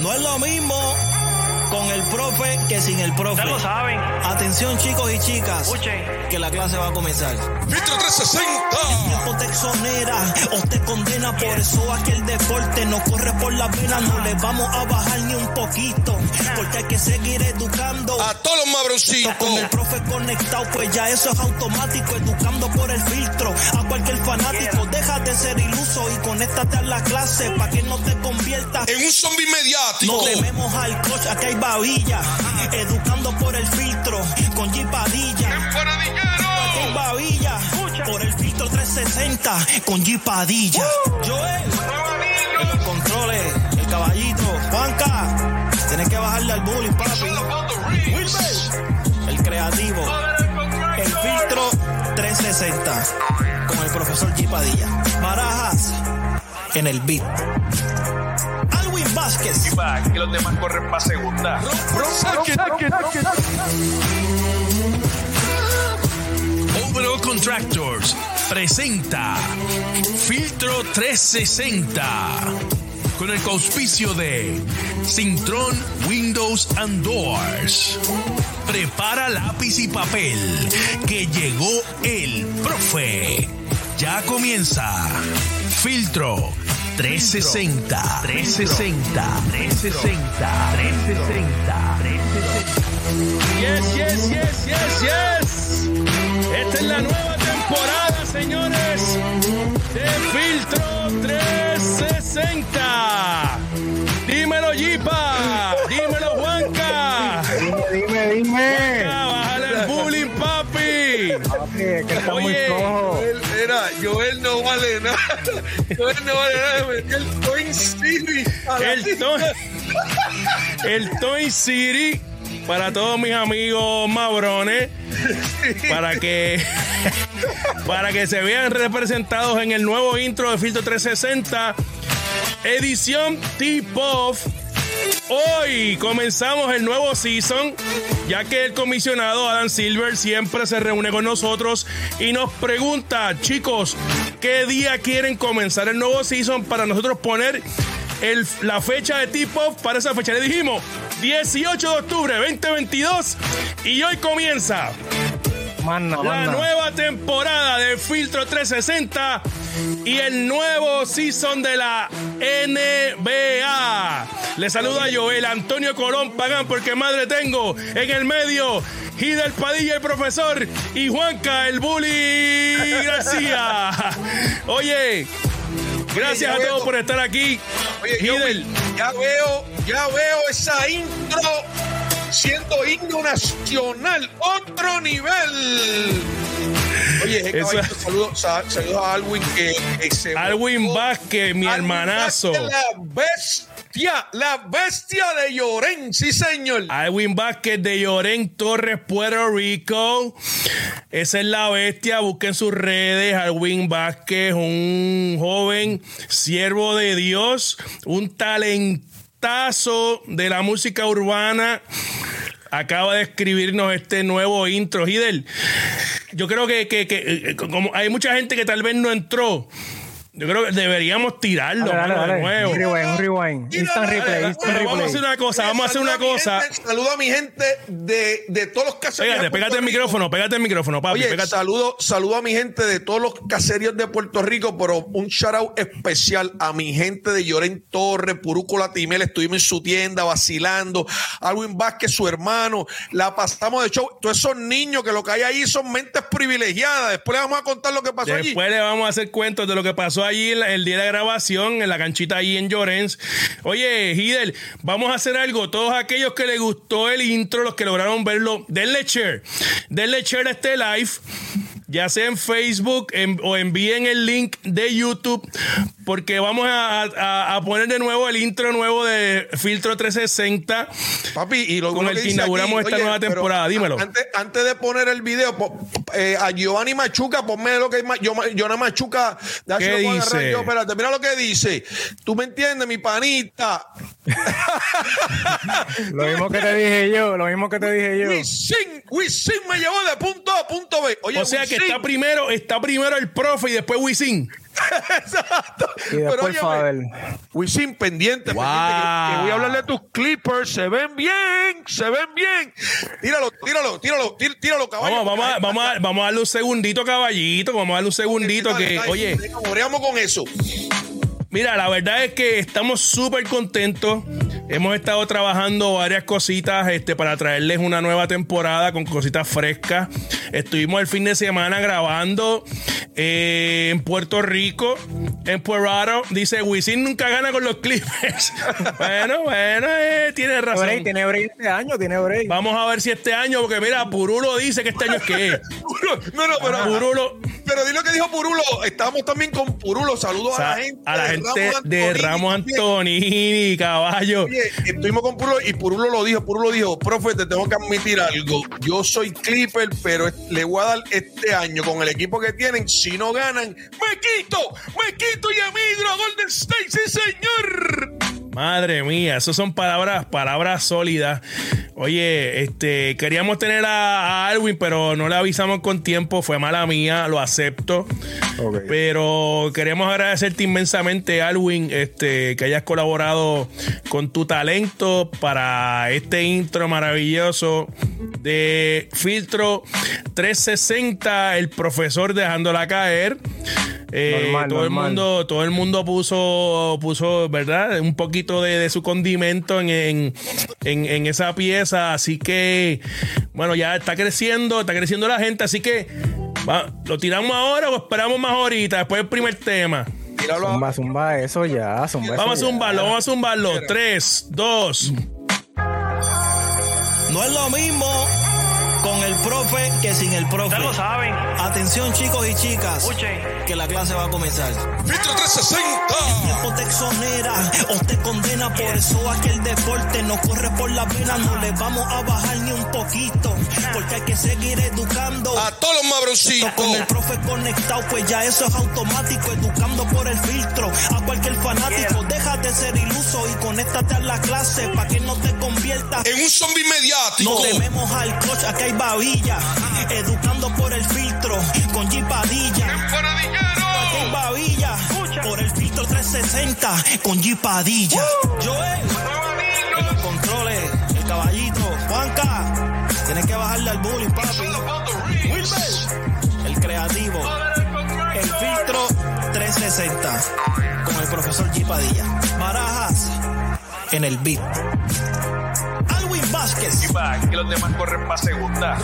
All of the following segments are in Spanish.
No es lo mismo con el profe que sin el profe. Ya lo saben. Atención chicos y chicas, Escuchen. que la clase va a comenzar. Filtro 360. O te exonera o te condena, por eso aquel deporte no corre por la pena, no le vamos a bajar ni un poquito, porque hay que seguir educando. Todos los mabroncitos. Con el profe conectado, pues ya eso es automático, educando por el filtro. A cualquier fanático, deja de ser iluso y conéctate a la clase para que no te conviertas En un zombie mediático. no tememos al coach, aquí hay babilla. Educando por el filtro, con G Padilla. Aquí hay babilla. Por el filtro 360, con G Padilla. Joel, en los controles, el caballito. Juanca, tienes que bajarle al bullying, papi. Creativo. El filtro 360, con el profesor G Padilla. Barajas, en el beat. Alwin Vázquez. Que los demás corren para segunda. Overall Contractors presenta Filtro 360 con el auspicio de Sintron Windows and Doors. Prepara lápiz y papel que llegó el profe. Ya comienza Filtro 360 360 360 360 360 Yes, yes, yes, yes, yes. Esta es la nueva temporada, señores, de Filtro 360. Dímelo, Jipa. Dímelo, Juanca. Dime, dime. Juanca, bájale el bullying, papi. Papi, es que está muy Oye. Joel, Era, Joel no vale nada. Joel no vale nada. El Toy City. El Toy, el Toy City para todos mis amigos mabrones, para que para que se vean representados en el nuevo intro de Filtro 360, edición Tip-Off. Hoy comenzamos el nuevo season, ya que el comisionado Adam Silver siempre se reúne con nosotros y nos pregunta, chicos, ¿qué día quieren comenzar el nuevo season para nosotros poner la fecha de tip-off para esa fecha? Le dijimos 18 de octubre 2022 y hoy comienza Manda, la nueva temporada de Filtro 360 y el nuevo season de la NBA. Le saluda Joel Antonio Colón Pagán porque madre tengo en el medio Hidel Padilla el profesor y Juanca el bully García. Oye, gracias a todos por estar aquí. Oye, Hidel, ya veo, ya veo esa intro siendo himno nacional, otro nivel. Oye, ese Eso- saludos sa- saludos a Alwin que, que se Alwin Vázquez, mi Alwin hermanazo. Vázquez, La bestia, la bestia de Llorén, sí señor. Alwin Vázquez de Llorén Torres, Puerto Rico. Esa es la bestia. Busquen sus redes. Alwin Vázquez, un joven siervo de Dios, un de la música urbana. Acaba de escribirnos este nuevo intro. Hidel, yo creo que, que- que, eh, como hay mucha gente que tal vez no entró. Yo creo que deberíamos tirarlo Dale, dale, mano, de nuevo. Un rewind, un rewind. Instant replay, instant Pero vamos a hacer una cosa, vamos a hacer una cosa. gente, Saludo a mi gente de, de todos los caseríos. Pégate, de Puerto pégate el micrófono, pégate el micrófono, papi. Oye, pégate. saludo, saludo a mi gente de todos los caseríos de Puerto Rico, pero un shout out especial a mi gente de Llorén Torres, Purúcola Timel, estuvimos en su tienda vacilando, Alwin Vázquez, su hermano, la pasamos de show. Todos esos niños que lo que hay ahí son mentes privilegiadas. Después les vamos a contar lo que pasó allí. Después le vamos a hacer cuentos de lo que pasó allí la- el día de grabación, en la canchita ahí en Llorens. Oye, Hidel, vamos a hacer algo. Todos aquellos que les gustó el intro, los que lograron verlo, denle share. Denle share a este live. Ya sea en Facebook en- o envíen el link de YouTube, porque vamos a, a- a poner de nuevo el intro nuevo de Filtro 360. Papi, y lo Con el que inauguramos esta nueva temporada, dímelo. Antes, antes de poner el video, po- eh, a Giovanni Machuca, ponme lo que yo, Giovanni Machuca. ¿Qué dice? yo, espérate, mira lo que dice. Tú me entiendes, mi panita. Lo mismo que te dije yo, lo mismo que te dije yo. Wisin, Wisin me llevó de punto A a punto B. Oye, O sea que está primero, está primero el profe y después Wisin. Exacto. Y después óyeme, Faber. Wisin, pendiente, Wow. pendiente, que, que voy a hablar de tus Clippers. Se ven bien, se ven bien. Tíralo, tíralo, tíralo, tí- tíralo, caballo. Vamos, vamos, a, vamos, a, vamos a darle un segundito, caballito. Vamos a darle un segundito que, oye, Moreamos con eso. Mira, la verdad es que estamos súper contentos. Hemos estado trabajando varias cositas este, para traerles una nueva temporada con cositas frescas. Estuvimos el fin de semana grabando eh, en Puerto Rico, en Puerto Dice, Wisin nunca gana con los Clippers. bueno, bueno, eh, tiene break, razón. tiene break este año, tiene break. Vamos a ver si este año, porque mira, Purulo dice que este año es que es. No, no, pero. Purulo. Pero di lo que dijo Purulo. Estamos también con Purulo. Saludos o sea, a la gente. a la de gente de Antonini Ramos también. Antonini, caballo. Estuvimos con Purulo y Purulo lo dijo. Purulo dijo, profe, te tengo que admitir algo. Yo soy Clipper, pero le voy a dar este año con el equipo que tienen. Si no ganan, me quito, me quito y a Golden State, sí, señor. Madre mía, esas son palabras, palabras sólidas. Oye, este, queríamos tener a, a Alwin, pero no le avisamos con tiempo, fue mala mía, lo acepto. Pero queremos agradecerte inmensamente, Alwin, este, que hayas colaborado con tu talento para este intro maravilloso de Filtro 360, el profesor dejándola caer. Eh, Normal, todo el mundo, todo el mundo puso, puso, ¿verdad? Un poquito de, de su condimento en, en, en- en esa pieza. Así que, bueno, ya está creciendo, está creciendo la gente. Así que, va, ¿lo tiramos ahora o esperamos más ahorita? Después del primer tema. Zumba, zumba eso ya, zumba eso Vamos a ya. zumbarlo, vamos a zumbarlo. Tres, dos. No es lo mismo con el profe que sin el profe. Ya lo saben. Atención chicos y chicas, Escuchen. Que la clase va a comenzar. Filtro 360. tiempo te exonera o te condena. Por eso aquel deporte no corre por la pena. No le vamos a bajar ni un poquito. Porque hay que seguir educando. A todos los mabroncitos. Con el profe conectado, pues ya eso es automático. Educando por el filtro a cualquier fanático. Deja de ser iluso y conéctate a la clase para que no te conviertas En un zombie mediático. no tememos al coach, aquí hay babilla. Educando por el filtro con G Padilla. Por el filtro 360 con G Padilla. Joel. En los controles, el caballito. Juanca. Tienes que bajarle al bullying, papi. Wilber. El creativo. El filtro 360 con el profesor G Padilla. Barajas en el beat. Alwin Vázquez. Va, que los demás corren para segunda.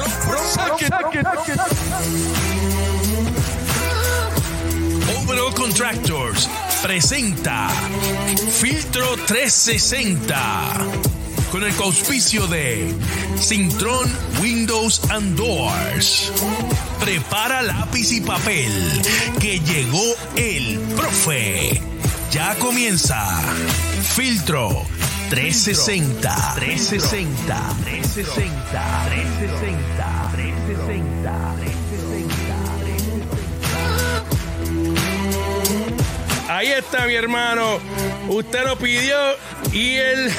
Overall Contractors presenta Filtro 360 con el auspicio de Sintron Windows and Doors. Prepara lápiz y papel que llegó el profe. Ya comienza Filtro 360 360 360 360 360 360 Ahí está mi hermano. Usted lo pidió y él.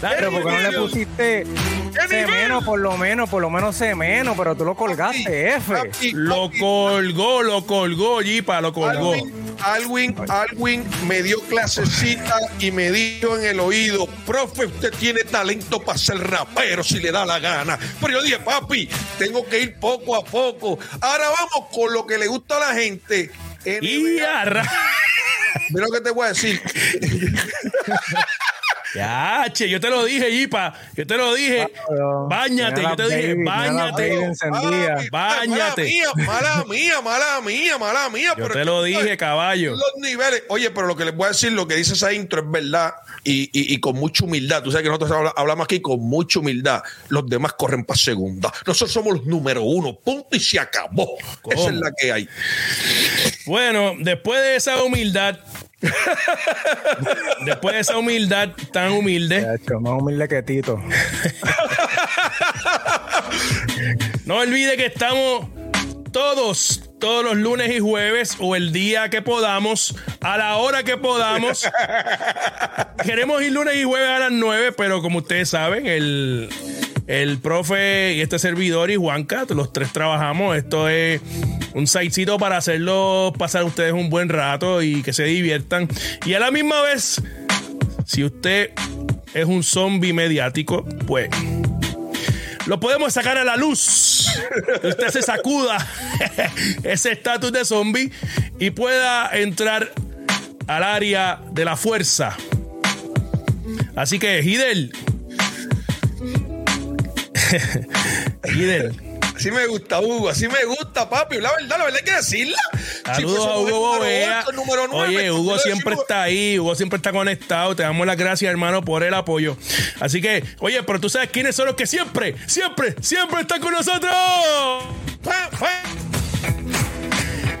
Pero porque no le pusiste C menos, por lo menos, por lo menos C menos, pero tú lo colgaste F. Lo colgó, lo colgó, Jipa, lo colgó. Alwin, Alwin, Alwin me dio clasecita y me dijo en el oído, profe, usted tiene talento para ser rapero si le da la gana. Pero yo dije, papi, tengo que ir poco a poco. Ahora vamos con lo que le gusta a la gente. Y a ra- Mira lo que te voy a decir. Ya, che, yo te lo dije, Jipa. Yo te lo dije. Claro. Báñate, yo te dije, baby, báñate. encendida. Báñate. Mala mía, mala mía, mala mía, mala mía. Yo pero te lo dije, caballo. Los niveles. Oye, pero lo que les voy a decir, lo que dice esa intro es verdad y, y- y con mucha humildad. Tú sabes que nosotros habla- hablamos aquí con mucha humildad. Los demás corren para segunda. Nosotros somos los número uno. Punto y se acabó. Esa es la que hay. Bueno, después de esa humildad, después de esa humildad tan humilde, Chacho, más humilde que Tito. no olvide que estamos todos, todos los lunes y jueves o el día que podamos, a la hora que podamos. Queremos ir lunes y jueves a las 9, pero como ustedes saben, el, el profe y este servidor y Juanca, los tres trabajamos. Esto es un sitecito para hacerlo pasar ustedes un buen rato y que se diviertan. Y a la misma vez, si usted es un zombie mediático, pues lo podemos sacar a la luz. Usted se sacuda ese estatus de zombie y pueda entrar al área de la fuerza. Así que, Hidel. Así me gusta, Hugo. Así me gusta, papi. La verdad, la verdad hay que decirla. Saludos a Hugo Bovea. Oye, Hugo siempre está ahí. Hugo siempre está conectado. Te damos las gracias, hermano, por el apoyo. Así que, oye, pero tú sabes quiénes son los que siempre, siempre, siempre están con nosotros.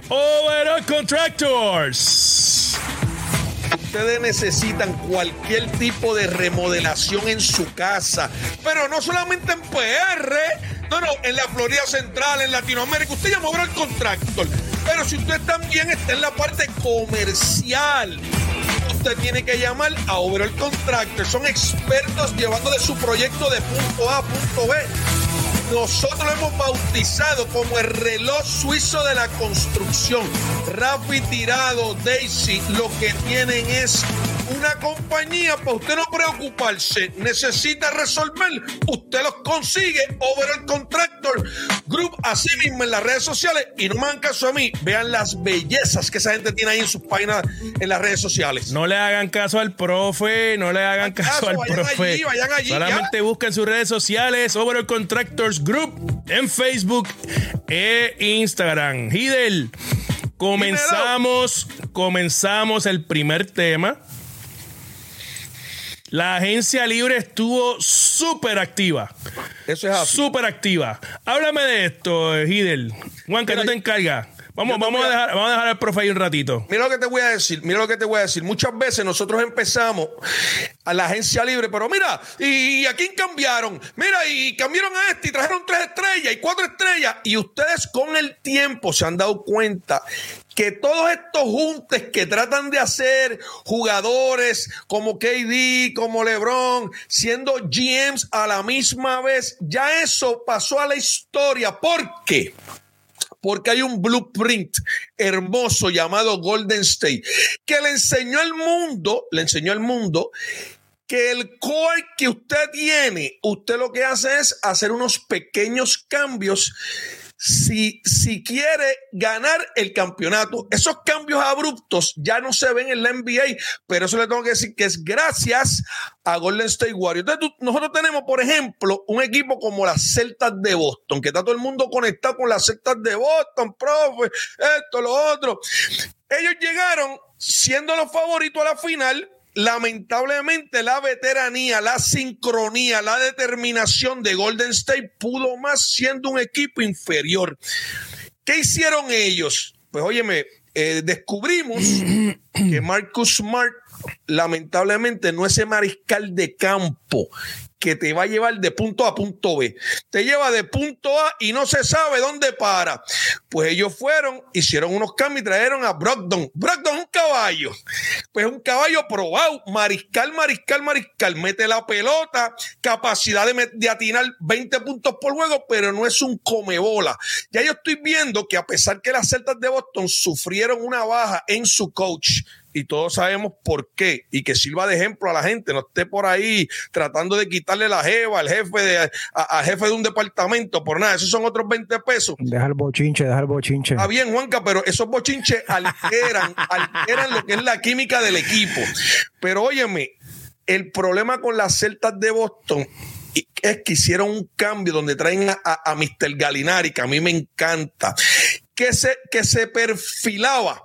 Overall Contractors. Ustedes necesitan cualquier tipo de remodelación en su casa, pero no solamente en PR no, no, en la Florida Central, en Latinoamérica, usted llamó al contractor. Pero si usted también está en la parte comercial, usted tiene que llamar a Overall Contractor. Son expertos llevando de su proyecto de punto A a punto B. Nosotros lo hemos bautizado como el reloj suizo de la construcción. Rafi Tirado, Daisy, lo que tienen es una compañía para usted no preocuparse, necesita resolver, usted los consigue over el contractor group así mismo en las redes sociales y no me hagan caso a mí, vean las bellezas que esa gente tiene ahí en sus páginas en las redes sociales. No le hagan caso al profe, no le hagan caso, al profe. Solamente busquen sus redes sociales over el contractors group en Facebook e Instagram. Hidel, comenzamos, comenzamos el primer tema la agencia libre estuvo súper activa. Eso es así. Súper activa. Háblame de esto, Hidel. Juan, que no te encargas. Vamos, vamos, a dejar, vamos a dejar al profe ahí un ratito. Mira lo que te voy a decir, mira lo que te voy a decir. Muchas veces nosotros empezamos a la agencia libre, pero mira, ¿y a quién cambiaron? Mira, y cambiaron a este y trajeron tres estrellas y cuatro estrellas. Y ustedes con el tiempo se han dado cuenta que todos estos juntes que tratan de hacer jugadores como KD, como LeBron, siendo GMs a la misma vez, ya eso pasó a la historia. ¿Por qué? Porque hay un blueprint hermoso llamado Golden State que le enseñó al mundo, le enseñó al mundo que el core que usted tiene, usted lo que hace es hacer unos pequeños cambios si, si quiere ganar el campeonato. Esos cambios abruptos ya no se ven en la NBA, pero eso le tengo que decir que es gracias a Golden State Warriors. Entonces, nosotros tenemos, por ejemplo, un equipo como las Celtas de Boston, que está todo el mundo conectado con las Celtas de Boston, profe, esto, lo otro. Ellos llegaron siendo los favoritos a la final lamentablemente la veteranía, la sincronía, la determinación de Golden State pudo más siendo un equipo inferior. ¿Qué hicieron ellos? Pues óyeme, eh, descubrimos que Marcus Smart lamentablemente no es ese mariscal de campo que te va a llevar de punto A a punto B. Te lleva de punto A y no se sabe dónde para. Pues ellos fueron, hicieron unos cambios y trajeron a Brogdon. Brogdon es un caballo. Pues un caballo probado. Mariscal, mariscal, mariscal. Mete la pelota, capacidad de, de atinar 20 puntos por juego, pero no es un comebola. Ya yo estoy viendo que a pesar que las Celtas de Boston sufrieron una baja en su coach, y todos sabemos por qué y que sirva de ejemplo a la gente, no esté por ahí tratando de quitarle la jeva al jefe de a, jefe de un departamento por nada, esos son otros 20 pesos. Deja el bochinche, deja el bochinche. Está bien, Juanca, pero esos bochinches alteran, alteran lo que es la química del equipo. Pero óyeme, el problema con las Celtas de Boston es que hicieron un cambio donde traen a, a, Mr. Galinari, que a mí me encanta, que se, que se perfilaba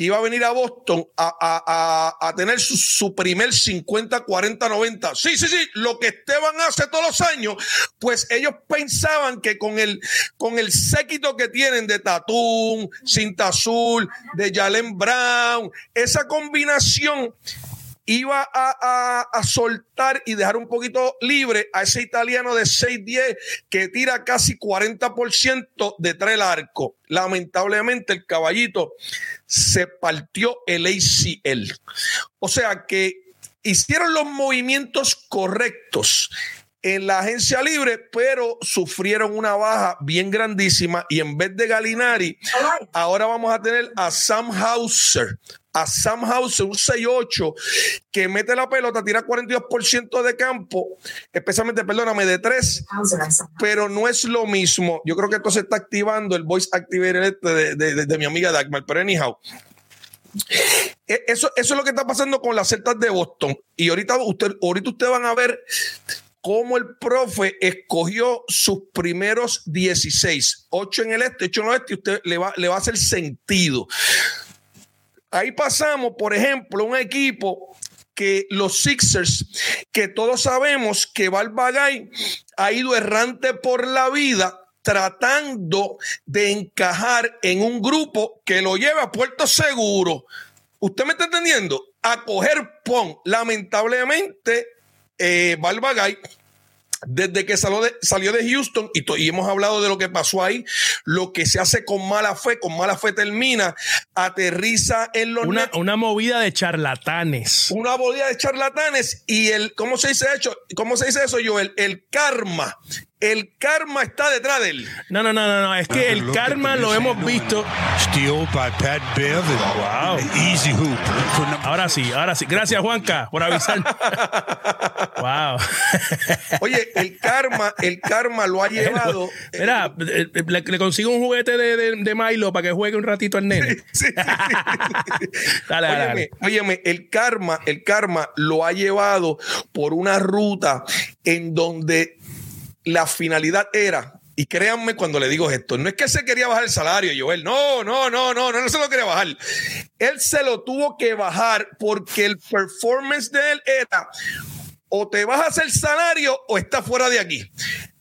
que iba a venir a Boston a, tener su, primer 50, 40, 90. Sí, sí, sí, lo que Esteban hace todos los años, pues ellos pensaban que con el, con el séquito que tienen de Tatum, Cinta Azul, de Jalen Brown, esa combinación iba a, soltar y dejar un poquito libre a ese italiano de 6-10 que tira casi 40% detrás del arco. Lamentablemente el caballito se partió el ACL. O sea que hicieron los movimientos correctos en la agencia libre, pero sufrieron una baja bien grandísima y en vez de Galinari, ahora vamos a tener a Sam Hauser. A Sam Hauser, un 6-8, que mete la pelota, tira 42% de campo, especialmente, perdóname, de 3, pero no es lo mismo. Yo creo que esto se está activando el voice activator este de, de mi amiga Dagmar, pero anyhow, e, eso, eso es lo que está pasando con las Celtas de Boston. Y ahorita, usted, ahorita ustedes van a ver cómo el profe escogió sus primeros 16, 8 en el este, 8 en el oeste, y usted le va, le va a hacer sentido. Ahí pasamos, por ejemplo, un equipo que los Sixers, que todos sabemos que Valvagay ha ido errante por la vida, tratando de encajar en un grupo que lo lleve a puerto seguro. ¿Usted me está entendiendo? A coger pon. Lamentablemente, eh, Balbagay desde que salió de, salió de Houston y, hemos hablado de lo que pasó ahí, lo que se hace con mala fe, con mala fe termina, aterriza en los... Una, una movida de charlatanes. Una movida de charlatanes y el, ¿cómo se dice, hecho? ¿Cómo se dice eso, yo? El, el karma el karma está detrás de él. No, no, no, no, no. es que el karma lo hemos visto. Steal by Pat Bev wow. easy hoop. Ahora sí, ahora sí. Gracias, Juanca, por avisar. wow. Oye, el karma, el karma lo ha llevado. Mira, eh, eh, le, consigo un juguete de, de, Milo para que juegue un ratito al nene. Sí, sí, dale, óyeme, dale. óyeme, el karma, el karma lo ha llevado por una ruta en donde la finalidad era, y créanme cuando le digo esto, no es que se quería bajar el salario, Joel, no, no, no, no, no, se lo quería bajar. Él se lo tuvo que bajar porque el performance de él era o te bajas el salario o estás fuera de aquí.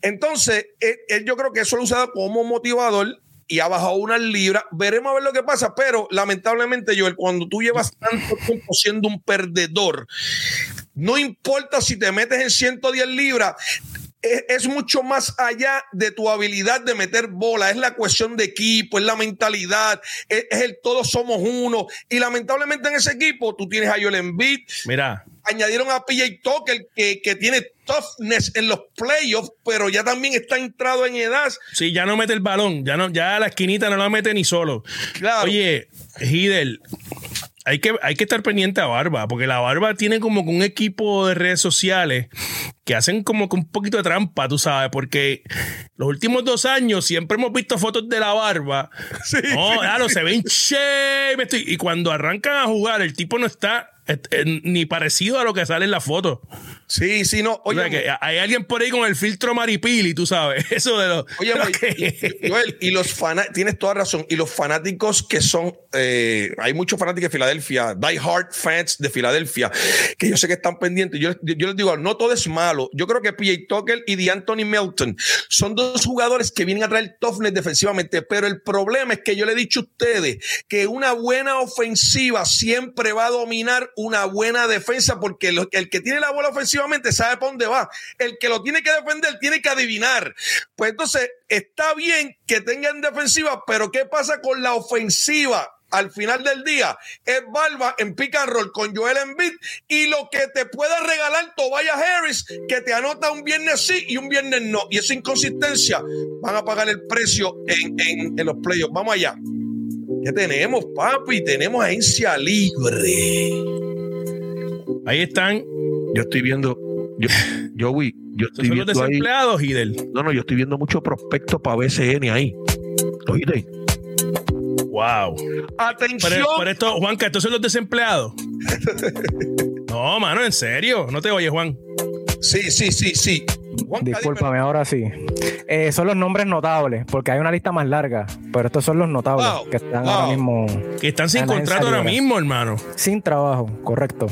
Entonces, él, yo creo que eso lo usado como motivador y ha bajado unas libras. Veremos a ver lo que pasa, pero lamentablemente, Joel, cuando tú llevas tanto tiempo siendo un perdedor, no importa si te metes en 110 libras, es, mucho más allá de tu habilidad de meter bola, es la cuestión de equipo, es la mentalidad, es, el todos somos uno. Y lamentablemente en ese equipo tú tienes a Joel Embiid. Mira. Añadieron a PJ Tucker que, que tiene toughness en los playoffs, pero ya también está entrado en edad. Sí, ya no mete el balón, ya no, ya la esquinita no la mete ni solo. Claro. Oye, Hidel, hay que, hay que estar pendiente a Barba, porque la Barba tiene como un equipo de redes sociales que hacen como que un poquito de trampa, tú sabes, porque los últimos dos años siempre hemos visto fotos de la Barba. Sí, no, claro, se ven che, y cuando arrancan a jugar, el tipo no está ni parecido a lo que sale en la foto. Sí, sí, no. Oye, que hay alguien por ahí con el filtro maripili, tú sabes. Eso de los. Oye, y, los fanáticos, tienes toda razón. Y los fanáticos que son, eh, hay muchos fanáticos de Filadelfia, die hard fans de Filadelfia, que yo sé que están pendientes. Yo, yo les digo, no todo es malo. Yo creo que PJ Tucker y de Anthony Melton son dos jugadores que vienen a traer toughness defensivamente. Pero el problema es que yo le he dicho a ustedes que una buena ofensiva siempre va a dominar una buena defensa porque el que tiene la bola ofensivamente sabe para dónde va. El que lo tiene que defender tiene que adivinar. Pues entonces está bien que tengan defensiva, pero ¿qué pasa con la ofensiva? al final del día es Barba en pick and con Joel Embiid y lo que te pueda regalar Tobias Harris que te anota un viernes sí y un viernes no y esa inconsistencia van a pagar el precio en, en los playoffs vamos allá ¿qué tenemos papi? tenemos agencia libre Ahí están. Yo estoy viendo. Yo, yo, yo estoy viendo. los desempleados, Hidel. No, no, yo estoy viendo muchos prospectos para BCN ahí. ¿Oíste? Wow. Atención. Por, esto, Juanca, estos son los desempleados. no, mano, en serio. No te oyes, Juan. Sí, sí, sí, sí. Discúlpame, ahora sí. Eh, son los nombres notables, porque hay una lista más larga, pero estos son los notables que están ahora mismo. Que están sin contrato ahora mismo, hermano. Sin trabajo, correcto.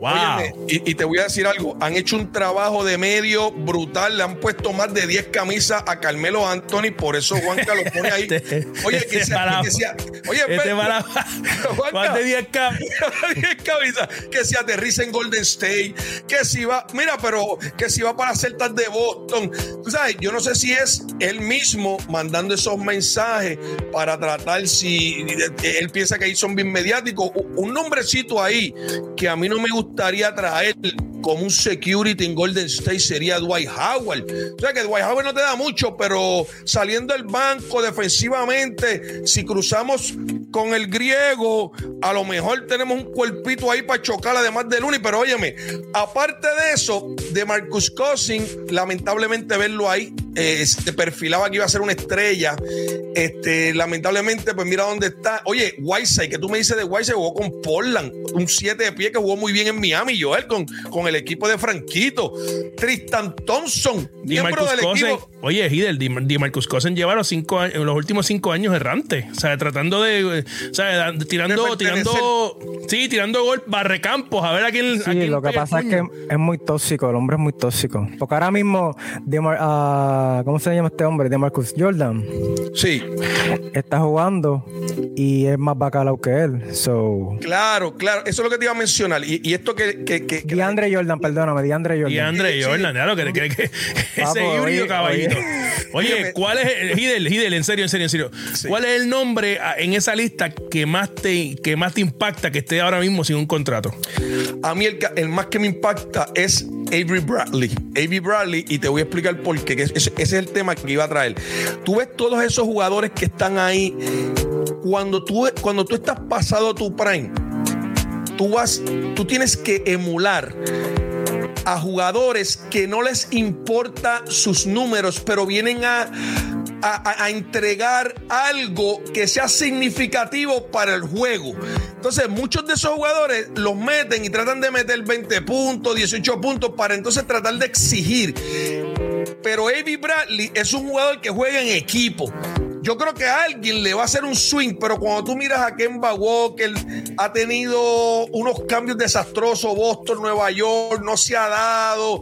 Wow. y, te voy a decir algo, han hecho un trabajo de medio brutal, le han puesto más de 10 camisas a Carmelo Anthony, por eso Juanca lo pone ahí. Este, oye, que este sea, que sea, oye, este para, más de 10 camisas, que se aterriza en Golden State, que si va, mira, pero que si va para Celtas de Boston. Tú sabes, yo no sé si es él mismo mandando esos mensajes para tratar si él piensa que ahí son bien mediáticos. Un nombrecito ahí que a mí no me gustaría traer como un security en Golden State sería Dwight Howard. O sea que Dwight Howard no te da mucho, pero saliendo del banco defensivamente, si cruzamos con el griego, a lo mejor tenemos un cuerpito ahí para chocar además de Luni, pero óyeme, aparte de eso, de Marcus Cousin, lamentablemente verlo ahí, eh, se perfilaba que iba a ser una estrella. Este, lamentablemente, pues mira dónde está. Oye, Whiteside, que tú me dices de Whiteside, jugó con Portland, un 7 de pie que jugó muy bien en Miami, Joel, con, con el equipo de Franquito. Tristan Thompson, miembro del equipo. Oye, Hidel, Di, Marcus Cosen lleva los, cinco, los últimos cinco años errante. O sea, tratando de. O sea, tirando, tirando. Sí, tirando gol, barrecampos, a ver a quién. Sí, lo que pasa es que es muy tóxico, el hombre es muy tóxico. Porque ahora mismo, uh, ¿cómo se llama este hombre? De Marcus Jordan. Sí. Está jugando y es más bacalao que él. So. Claro, claro. Eso es lo que te iba a mencionar. Y, esto que. que, que, DeAndre Jordan, perdóname, DeAndre Jordan. DeAndre Jordan, claro, que, que, que ese híbrido caballito. Oye, ¿cuál es el, Hidel, Hidel, en serio, en serio, en serio? ¿Cuál es el nombre ah, en esa lista que más te, que más te impacta que esté ahora mismo sin un contrato? A mí el, el más que me impacta es Avery Bradley. Avery Bradley, y te voy a explicar por qué. Ese, es el tema que iba a traer. Tú ves todos esos jugadores que están ahí. Cuando tú, cuando tú estás pasado tu prime, tú vas, tú tienes que emular a jugadores que no les importa sus números, pero vienen a, a, entregar algo que sea significativo para el juego. Entonces, muchos de esos jugadores los meten y tratan de meter 20 puntos, 18 puntos para entonces tratar de exigir. Pero Avi Bradley es un jugador que juega en equipo. Yo creo que a alguien le va a hacer un swing, pero cuando tú miras a Kemba Walker, ha tenido unos cambios desastrosos. Boston, Nueva York, no se ha dado.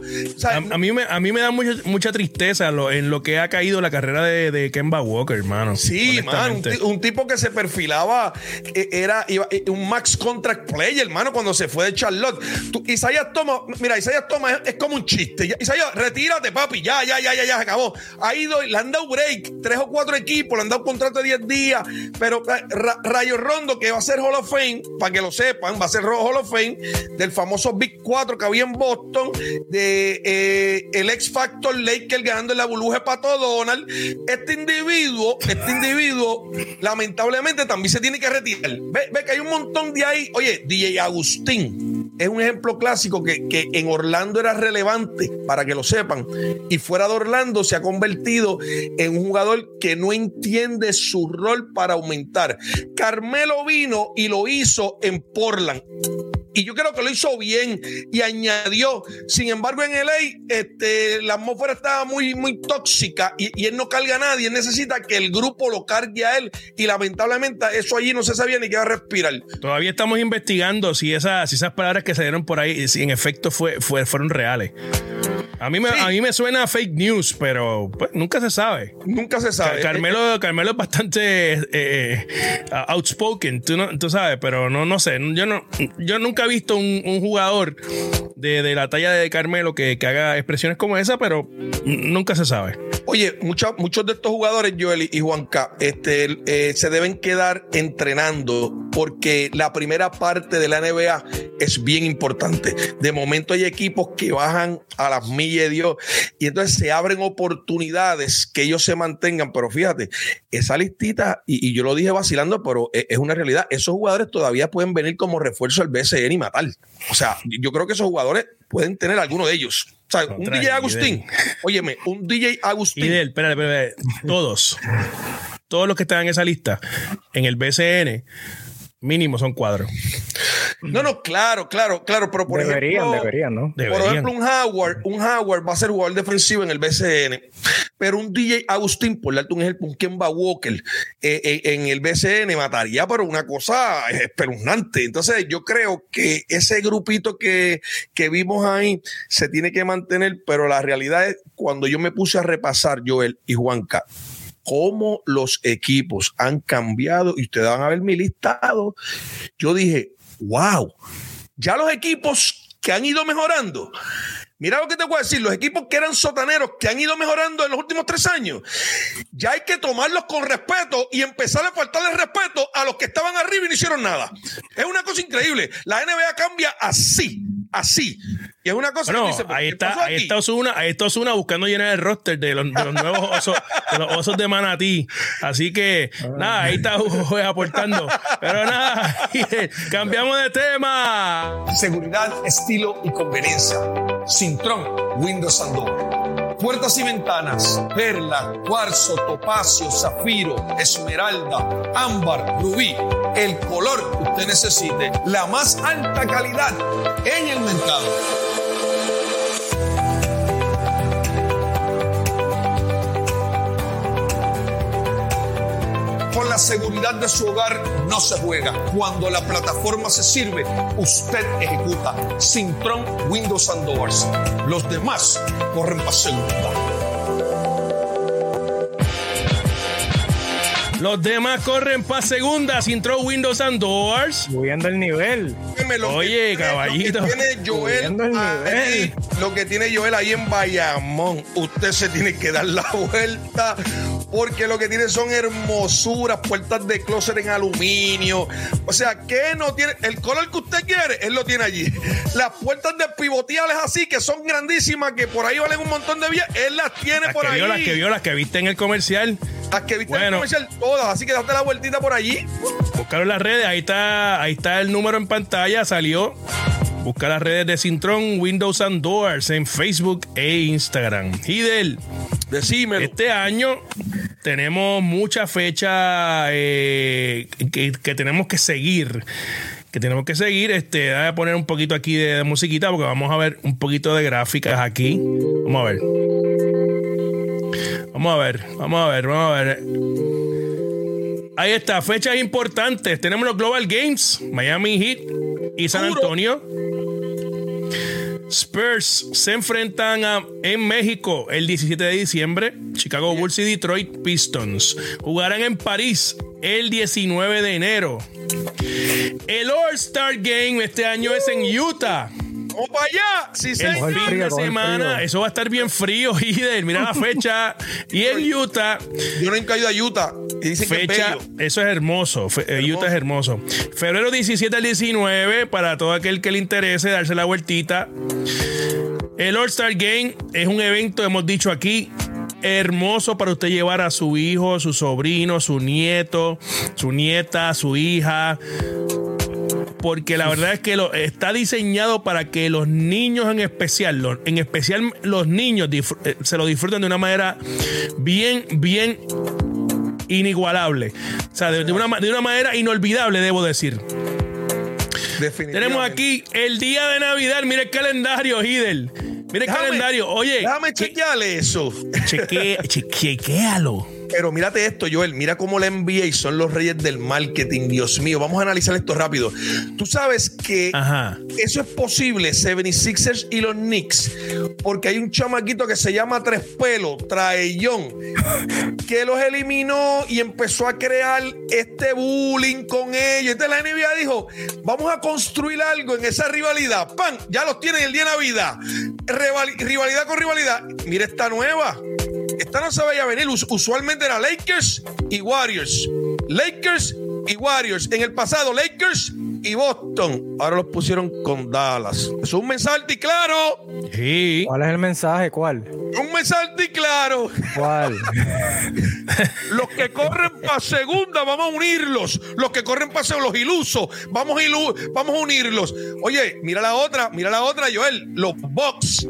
a, mí me, a mí me da mucha, tristeza en lo que ha caído la carrera de, Kemba Walker, hermano. Sí, man, un, tipo que se perfilaba, eh, era eh, un max contract player, hermano, cuando se fue de Charlotte. Isaías Thomas, mira, Isaías Thomas es, como un chiste. Isaías, retírate, papi, ya, ya, ya, ya, ya, se acabó. Ha ido, le han dado break, tres o cuatro equipos le han dado un contrato de 10 días, pero eh, Rayo Rondo, que va a ser Hall of Fame, para que lo sepan, va a ser Hall of Fame, del famoso Big 4 que había en Boston, de eh, el X Factor Laker ganando la burbuja Pato Donald. Este individuo, este individuo, lamentablemente también se tiene que retirar. Ve, ve que hay un montón de ahí. Oye, DJ Agustín es un ejemplo clásico que, que en Orlando era relevante, para que lo sepan, y fuera de Orlando se ha convertido en un jugador que no entiende su rol para aumentar. Carmelo vino y lo hizo en Portland y yo creo que lo hizo bien y añadió. Sin embargo, en LA este, la atmósfera estaba muy, muy tóxica y, él no carga a nadie. Él necesita que el grupo lo cargue a él y lamentablemente eso allí no se sabía ni qué va a respirar. Todavía estamos investigando si, esas, si esas palabras que se dieron por ahí, si en efecto fue, fue, fueron reales. A mí, me, a mí me suena fake news, pero pues, nunca se sabe. Nunca se sabe. Carmelo, Carmelo es bastante eh, eh, outspoken, tú, no, tú sabes, pero no, no sé. Yo, no, yo nunca he visto un, jugador de, la talla de Carmelo que, haga expresiones como esa, pero nunca se sabe. Oye, muchos de estos jugadores, Joel y Juanca, este, se deben quedar entrenando porque la primera parte de la NBA es bien importante. De momento hay equipos que bajan a las millas de Dios. Y entonces se abren oportunidades que ellos se mantengan. Pero fíjate, esa listita, y, yo lo dije vacilando, pero es, una realidad. Esos jugadores todavía pueden venir como refuerzo al BCN y matar. O sea, yo creo que esos jugadores pueden tener alguno de ellos. O sea, un DJ Agustín. Óyeme, un DJ Agustín. espérate, espérate, todos. todos los que están en esa lista en el BCN mínimo son cuadros. No, no, claro, claro, claro, pero por ejemplo, deberían, ¿no? Por ejemplo, un Howard, un Howard va a ser jugador defensivo en el BCN, pero un DJ Agustín, por darte un ejemplo, un Kemba Walker eh, eh, en el BCN mataría, pero una cosa espeluznante. Entonces, yo creo que ese grupito que, que vimos ahí se tiene que mantener, pero la realidad es cuando yo me puse a repasar, Joel y Juanca, cómo los equipos han cambiado y ustedes van a ver mi listado. Yo dije, wow, ya los equipos que han ido mejorando. Mira lo que te voy a decir, los equipos que eran sotaneros, que han ido mejorando en los últimos tres años, ya hay que tomarlos con respeto y empezar a faltarle respeto a los que estaban arriba y no hicieron nada. Es una cosa increíble. La NBA cambia así. Así. Y es una cosa Bueno, que dice, ahí ¿qué está, ahí está Osuna, ahí está Ozuna buscando llenar el roster de los, de los nuevos osos, de los osos de Manatí. Así que, nada, ahí está Hugo aportando. Pero nada, cambiamos de tema. Seguridad, estilo y conveniencia. Sintron, Windows and Door. Puertas y ventanas, perla, cuarzo, topacio, zafiro, esmeralda, ámbar, rubí. El color que usted necesite. La más alta calidad en el mercado. La seguridad de su hogar no se juega. Cuando la plataforma se sirve, usted ejecuta. Sintron Windows and Doors. Los demás corren para. Los demás corren para segunda sin throw Windows and Doors. Subiendo el nivel. Que Oye, tiene- caballito. Lo que tiene Joel Subiendo el ahí, nivel. lo que tiene Joel ahí en Bayamón, usted se tiene que dar la vuelta porque lo que tiene son hermosuras, puertas de closet en aluminio. O sea, que no tiene el color que usted quiere, él lo tiene allí. Las puertas de pivoteables así que son grandísimas, que por ahí valen un montón de vías, él las tiene Las por ahí. vio, las que vio, las que viste en el comercial. Las que viste en el Bueno. comercial, todas, así que date la vueltita por allí. Buscaron las redes, ahí está, ahí está el número en pantalla, salió. Busca las redes de Sintron, Windows and Doors en Facebook e Instagram. Hidel, Decímelo. este año tenemos muchas fechas eh, que, que tenemos que seguir. Que tenemos que seguir. Este, voy a poner un poquito aquí de, de musiquita porque vamos a ver un poquito de gráficas aquí. Vamos a ver. Vamos a ver, vamos a ver, vamos a ver. Ahí está, fechas importantes. Tenemos los Global Games, Miami Heat y San. Antonio. Spurs se enfrentan a- en México el 17 de diciembre. Chicago Bulls y Detroit Pistons jugarán en París el 19 de enero. El All-Star Game este año es en Utah. Vamos para allá. Sí, El señor. Fin frío, de semana, eso va a estar bien frío, Hider. Mira la fecha. Y en Utah, Yo no he caído a Utah y dicen que fecha, es bello. eso es hermoso. Fe- eh, Utah es hermoso. Febrero 17 al 19, para todo aquel que le interese darse la vueltita. El All-Star Game es un evento, hemos dicho aquí, hermoso para usted llevar a su hijo, su sobrino, su nieto, su nieta, su hija. Porque la verdad es que lo, está diseñado para que los niños en especial, los- en especial los niños, eh, se lo disfruten de una manera bien, bien inigualable. O sea, de, de una, de una manera inolvidable, debo decir. Tenemos aquí el día de Navidad. Mira el calendario, Hidel. Mira el Déjame- calendario. Oye, Déjame che- chequearle eso. cheque- che- chequéalo. Pero mírate esto, Joel. Mira cómo la NBA son los reyes del marketing. Dios mío, vamos a analizar esto rápido. Tú sabes que Ajá. eso es posible, 76ers y los Knicks, porque hay un chamaquito que se llama Tres Pelos, Traellón, que los eliminó y empezó a crear este bullying con ellos. Entonces la NBA dijo, vamos a construir algo en esa rivalidad. ¡Pam! Ya los tienen el día de Navidad. Rivali- rivalidad con rivalidad. Mira esta nueva. Esta no se veía venir. Us- usualmente era Lakers y Warriors. Lakers y Warriors. En el pasado, Lakers y Boston. Ahora los pusieron con Dallas. Es un mensaje claro. Sí. ¿Cuál es el mensaje? ¿Cuál? Un mensaje claro. ¿Cuál? Los que corren para segunda, vamos a unirlos. Los que corren para segunda, los ilusos, vamos a, ilu- vamos a unirlos. Oye, mira la otra, mira la otra, Joel. Los Bucks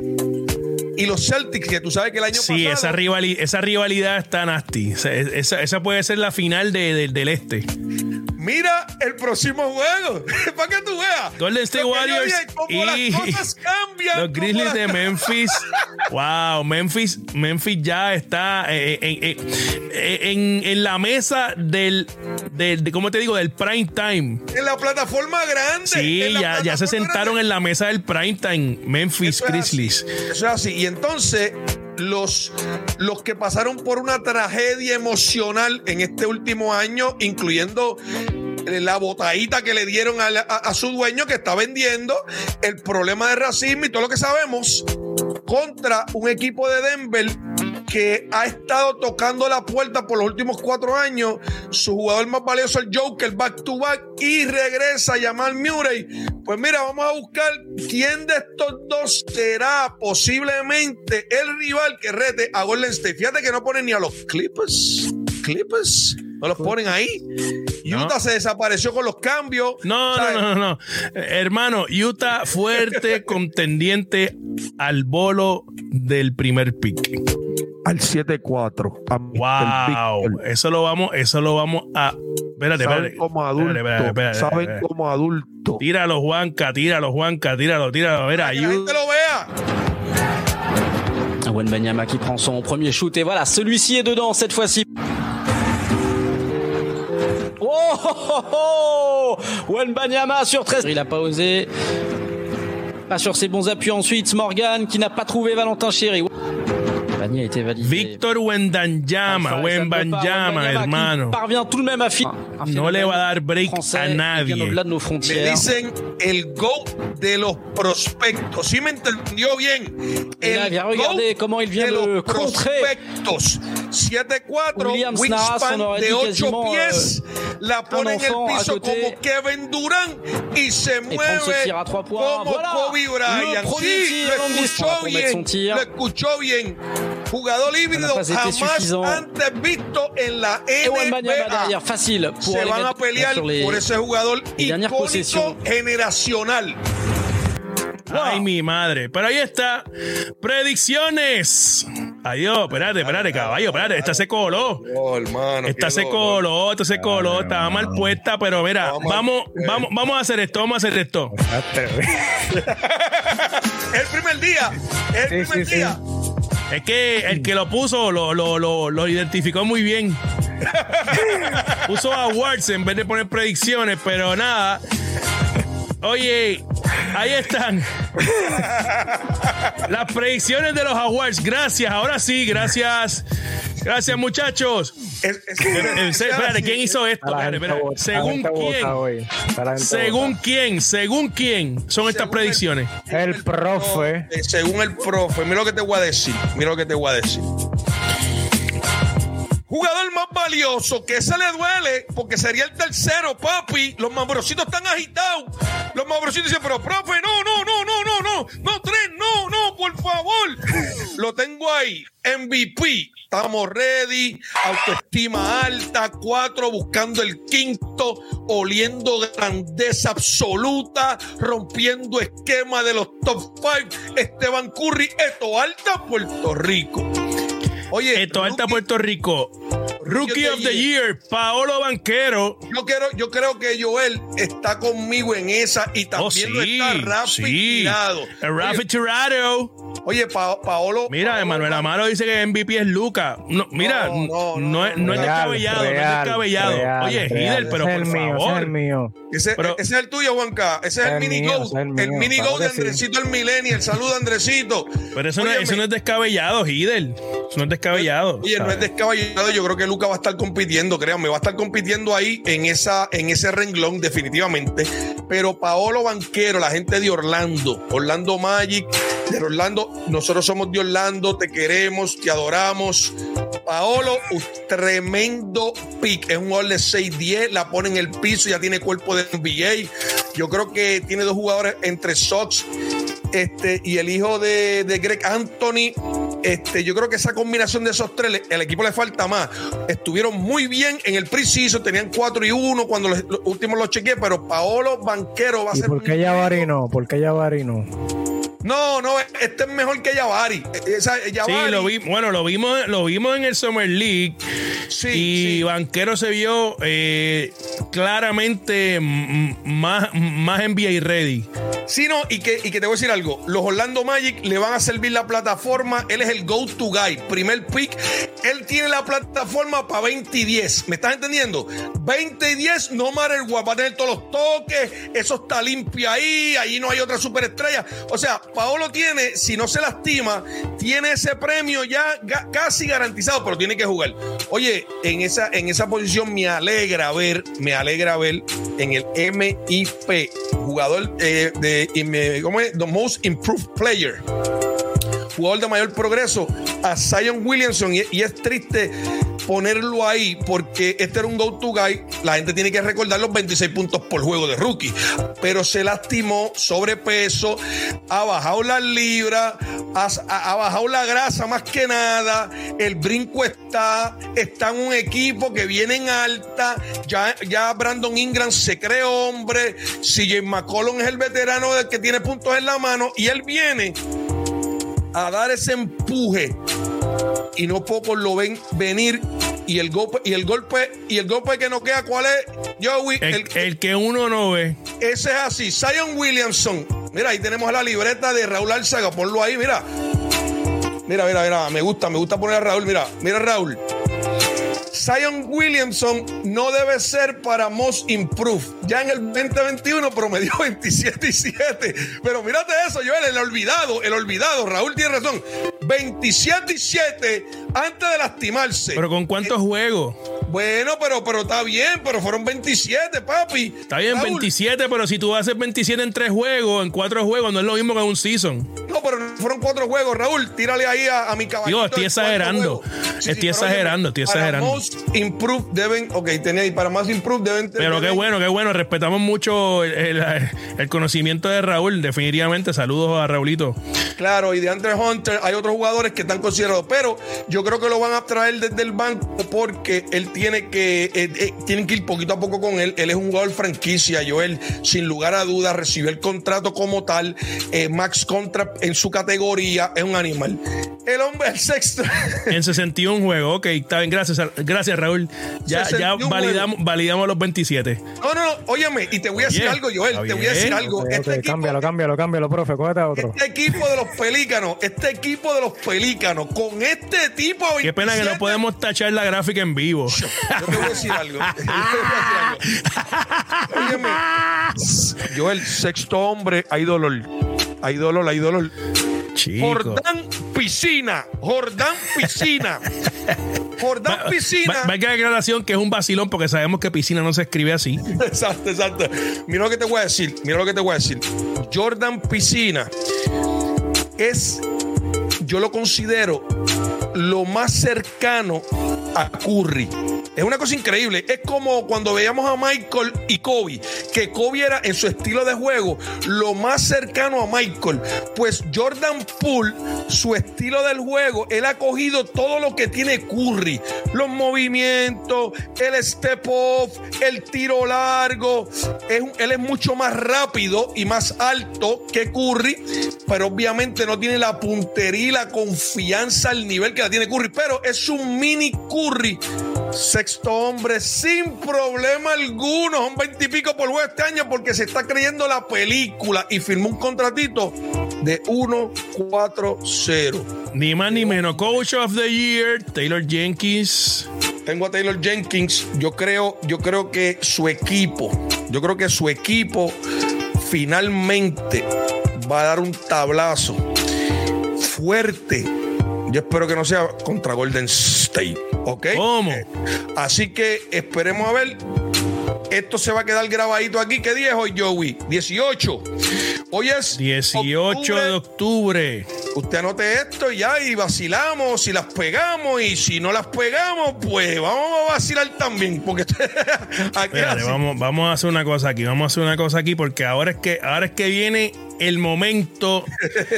y los Celtics, que tú sabes que el año Sí, pasado. esa, rivali- esa rivalidad está nasty. Esa, esa- esa puede ser la final de- de- del este. Mira el próximo juego. para que tú veas. Golden State Warriors y las cosas cambian. los Grizzlies las- de Memphis. Wow, Memphis, Memphis ya está eh, eh, eh, en, en la mesa del, del- de, ¿cómo te digo? Del prime time. En la plataforma grande. Sí, en ya, ya se sentaron grande. en la mesa del prime time. Memphis Eso Grizzlies. Eso es así. Y entonces, los, los que pasaron por una tragedia emocional en este último año, incluyendo la botadita que le dieron a, su dueño que está vendiendo, el problema de racismo y todo lo que sabemos, contra un equipo de Denver que ha estado tocando la puerta por los últimos cuatro años. Su jugador más valioso, el Joker, back to back, y regresa a llamar Murray. Pues mira, vamos a buscar quién de estos dos será posiblemente el rival que rete a Golden State. Fíjate que no ponen ni a los Clippers. Clippers. No los ponen ahí. Utah se desapareció con los cambios. No, no, no, no, hermano, Utah fuerte contendiente al bolo del primer pick. Al 7-4. Wow. Eso lo vamos, eso lo vamos a. Espérate, espérate. Como adulto. Saben como adulto. Tíralo, Juanca, tíralo, Juanca, tíralo, tíralo. La gente lo vea. Wenbanyama qui prend son premier shoot et voilà, celui-ci est dedans cette fois-ci. Oh, oh, oh, Wenbanyama sur 13. Il a pas osé. Pas sur ses bons appuis ensuite. Morgan qui n'a pas trouvé Valentin Chéry. Panier a été validé. Victor Wendanjama, Wenbanjama, hermano. Parvient tout de même à finir. No le va a dar break a nadie. Au-delà de nos dicen el GO de los prospectos. ¿Sí me entendió bien? Et là, El bien, regardez comment il vient de de los contrer. prospectos. 7-4, Williams Nahas, wingspan de dit 8 quasiment, pies. la pone en el piso como Kevin Durant y se mueve como. Kobe Bryant. Sí, lo escuchó bien. Lo escuchó bien. Jugador híbrido jamás antes visto en la NBA. facile se van a pelear por ese jugador icónico generacional. Ay, mi madre. Pero ahí está. Predicciones. Adiós, espérate, espérate, caballo, espérate. Esta se coló. Oh, hermano. Esta se coló, esta se coló, estaba mal puesta, pero mira, Vamos, vamos, vamos, vamos a hacer esto, vamos a hacer esto. El primer día. El Sí, primer sí, sí. día. Es que el que lo puso lo, lo, lo, lo identificó muy bien. puso awards en vez de poner predicciones, pero nada. Oye, ahí están. Las predicciones de los awards. Gracias, ahora sí, gracias. Gracias, muchachos. Es- es- se- Espérate, ¿quién hizo esto? Espérate, espérate. vota, ¿Según quién? ¿Según vota. quién? ¿Según quién son estas Según predicciones? El profe. Eh, Según el profe, mira lo que te voy a decir. Mira lo que te voy a decir. Jugador más valioso, que ese le duele, porque sería el tercero, papi. Los mambrositos están agitados. Los mambrositos dicen, pero profe, no, no, no, no, no, no, no, tres, no, no, por favor. Lo tengo ahí. MVP. Estamos ready. Autoestima alta. Cuatro buscando el quinto. Oliendo grandeza absoluta. Rompiendo esquema de los top five. Esteban Curry. Esto alta Puerto Rico. Oye, Esto alta Puerto Rico. Rookie of the Year, Paolo Banquero. Yo, quiero, yo creo que Joel está conmigo en esa y también Oh, sí, lo está Rafi sí. tirado. El Rafi Tirado. Oye, Pa- Paolo. Mira, Paolo- Emanuel Amaro dice que MVP es Luca. No, mira, No, no, no, no, es, no es Real, descabellado, no es descabellado. real, Oye, real. Hidel, pero por mío, ese es favor. el mío. Ese, Pero- ese es el tuyo, Juanca. Ese es el, mini mío, go. ese es el mío, mini claro go de que sí. Andresito el Millennial. Saluda, Andresito. Pero eso, no, Óyeme, eso no es descabellado, Hidel. Eso no es descabellado. Oye, no es descabellado. Yo creo que Luca va a estar compitiendo, créanme, va a estar compitiendo ahí en, esa, en ese renglón, definitivamente. Pero Paolo Banquero, la gente de Orlando, Orlando Magic, de Orlando, nosotros somos de Orlando, te queremos, te adoramos. Paolo, un tremendo pick. Es un gol de 6-10, la pone en el piso, ya tiene cuerpo de NBA. Yo creo que tiene dos jugadores entre Sox este, y el hijo de, de Greg Anthony. Este, yo creo que esa combinación de esos tres, el equipo le falta más. Estuvieron muy bien en el preciso, tenían 4 y 1 cuando los, los últimos los chequeé, pero Paolo Banquero va a ¿Y ser. por qué Yavari no? ¿Por qué Yavari no? No, no, este es mejor que Yavari. Esa, Sí, Yavari, lo vi, bueno, lo vimos, lo vimos en el Summer League Sí, y sí. Banquero se vio eh, claramente más, más NBA ready. Sí, no, y que, y que te voy a decir algo. Los Orlando Magic le van a servir la plataforma. Él es el go-to guy. Primer pick. Él tiene la plataforma para 20 y 10. ¿Me estás entendiendo? 20 y 10, no matter what. Va a tener todos los toques. Eso está limpio ahí. Ahí no hay otra superestrella. O sea, Paolo tiene, si no se lastima, tiene ese premio ya casi garantizado, pero tiene que jugar. Oye, en esa, en esa posición me alegra ver, me alegra ver en el MIP, jugador eh, de, ¿cómo es? The Most Improved Player. Jugador de mayor progreso, a Zion Williamson. Y, es triste ponerlo ahí porque este era un go-to guy. La gente tiene que recordar los 26 puntos por juego de rookie. Pero se lastimó, sobrepeso, ha bajado las libras, ha, bajado la grasa más que nada. El brinco está, está en un equipo que viene en alta. Ya, ya Brandon Ingram se cree hombre. CJ McCollum es el veterano que tiene puntos en la mano. Y él viene a dar ese empuje y no pocos lo ven venir y el golpe y el golpe y el golpe que no queda cuál es Joey El, El- el que uno no ve. ese es así Zion Williamson. Mira ahí tenemos la libreta de Raúl Alzaga ponlo ahí mira. Mira mira mira me gusta me gusta poner a Raúl mira mira Raúl Zion Williamson no debe ser para Most Improved. Ya en el 2021 promedió 27 y 7. Pero mírate eso, Joel, el olvidado, el olvidado. Raúl tiene razón. 27 y 7 antes de lastimarse. Pero con cuántos juegos. bueno, pero, pero está bien, pero fueron 27, papi. Está bien, Raúl, 27, pero si tú haces 27 en tres juegos, en cuatro juegos, no es lo mismo que en un season. No, pero fueron cuatro juegos, Raúl. Tírale ahí a, a mi caballito. Digo, estoy exagerando. juego. Estoy exagerando, estoy exagerando. Most Improved deben, ok, tenía ahí, para más Improved deben Pero qué bueno, qué bueno. Respetamos mucho el, el- el conocimiento de Raúl. Definitivamente, saludos a Raulito. Claro, y de Andre Hunter hay otros jugadores que están considerados, pero yo creo que lo van a traer desde el banco porque él tiene que eh, eh, tienen que ir poquito a poco con él. Él es un jugador franquicia, Joel, sin lugar a dudas, recibió el contrato como tal, eh, Max Contract en su categoría, es un animal. El hombre, el sexto. En 61 juegos. Ok, está bien. Gracias, gracias Raúl. Ya, ya 61 validamos, validamos los 27. No, no, no, óyeme, y te voy a decir algo, Joel, está te voy a decir algo. Ok, Este ok, equipo- cámbialo, cámbialo, cámbialo, profe. Cógete a otro. Este equipo de los pelícanos, este equipo de los pelícanos, con este tipo. Qué pena que no 27, podemos tachar la gráfica en vivo. Yo te voy a decir algo. Yo te voy a decir algo. Óyeme, Joel, sexto hombre, hay dolor. Hay dolor, hay dolor. Chico. Jordán Piscina. Jordán Piscina. Jordán Va- Piscina. va- va a quedar aclaración que es un vacilón porque sabemos que piscina no se escribe así. Exacto, exacto. Mira lo que te voy a decir. Mira lo que te voy a decir. Jordan Piscina es, yo lo considero lo más cercano a Curry. Es una cosa increíble. Es como cuando veíamos a Michael y Kobe, que Kobe era en su estilo de juego lo más cercano a Michael. Pues Jordan Poole, su estilo del juego, él ha cogido todo lo que tiene Curry. Los movimientos, el step off, el tiro largo. Él es mucho más rápido y más alto que Curry, pero obviamente no tiene la puntería y la confianza al nivel que la tiene Curry. Pero es un mini Curry. Sexto hombre sin problema alguno. Son veintipico por juego este año porque se está creyendo la película y firmó un contratito de 1-4-0. Ni más ni menos. Coach of the Year, Taylor Jenkins. Tengo a Taylor Jenkins. Yo creo, yo creo que su equipo, yo creo que su equipo finalmente va a dar un tablazo fuerte. Yo espero que no sea contra Golden State. ¿Ok? ¿Cómo? Así que esperemos a ver. Esto se va a quedar grabadito aquí. ¿Qué día es hoy, Joey? 18. Hoy es 18 octubre. de octubre. Usted anote esto ya y vacilamos, si las pegamos y si no las pegamos, pues vamos a vacilar también, porque aquí es Espérate, vamos, vamos a hacer una cosa aquí. Vamos a hacer una cosa aquí porque ahora es que, ahora es que viene el momento.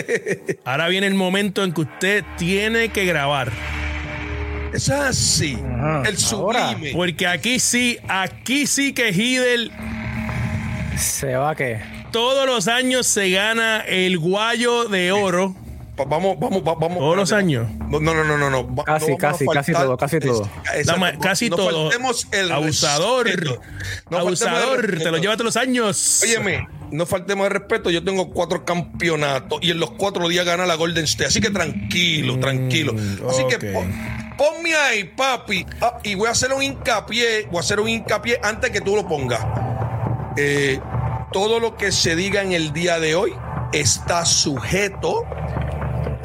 ahora viene el momento en que usted tiene que grabar. Es así, Ajá, el ahora. sublime. Porque aquí sí, aquí sí que Hidel Se va que. todos los años se gana el guayo de oro. Vamos, vamos, va- vamos. Todos los años. No, no, no, no, no. Casi, no casi, casi todo, casi todo. Exacto. casi No todo. el Abusador. respeto. No el Abusador. Te lo lleva todos los años. Óyeme, no faltemos de respeto. Yo tengo cuatro campeonatos y en los cuatro días gana la Golden State. Así que tranquilo, tranquilo. Así que pon- ponme ahí, papi. Ah, y voy a hacer un hincapié. Voy a hacer un hincapié antes que tú lo pongas. Eh, todo lo que se diga en el día de hoy está sujeto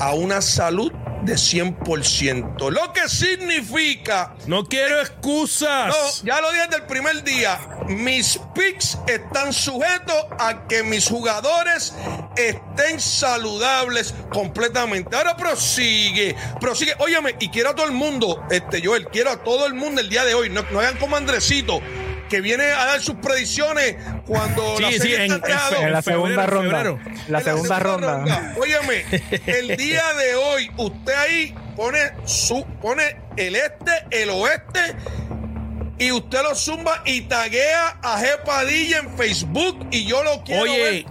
a una salud de 100%. Lo que significa... No quiero excusas. No, ya lo dije desde el primer día. Mis picks están sujetos a que mis jugadores estén saludables completamente. Ahora prosigue, prosigue. Óyeme, y quiero a todo el mundo, este Joel, quiero a todo el mundo el día de hoy. No, no hagan como Andresito que viene a dar sus predicciones cuando la serie está en, la segunda ronda. La segunda, ronda. Óyeme, el día de hoy, usted ahí pone su, pone el este, el oeste, y usted lo zumba y taguea a G Padilla en Facebook y yo lo quiero Oye,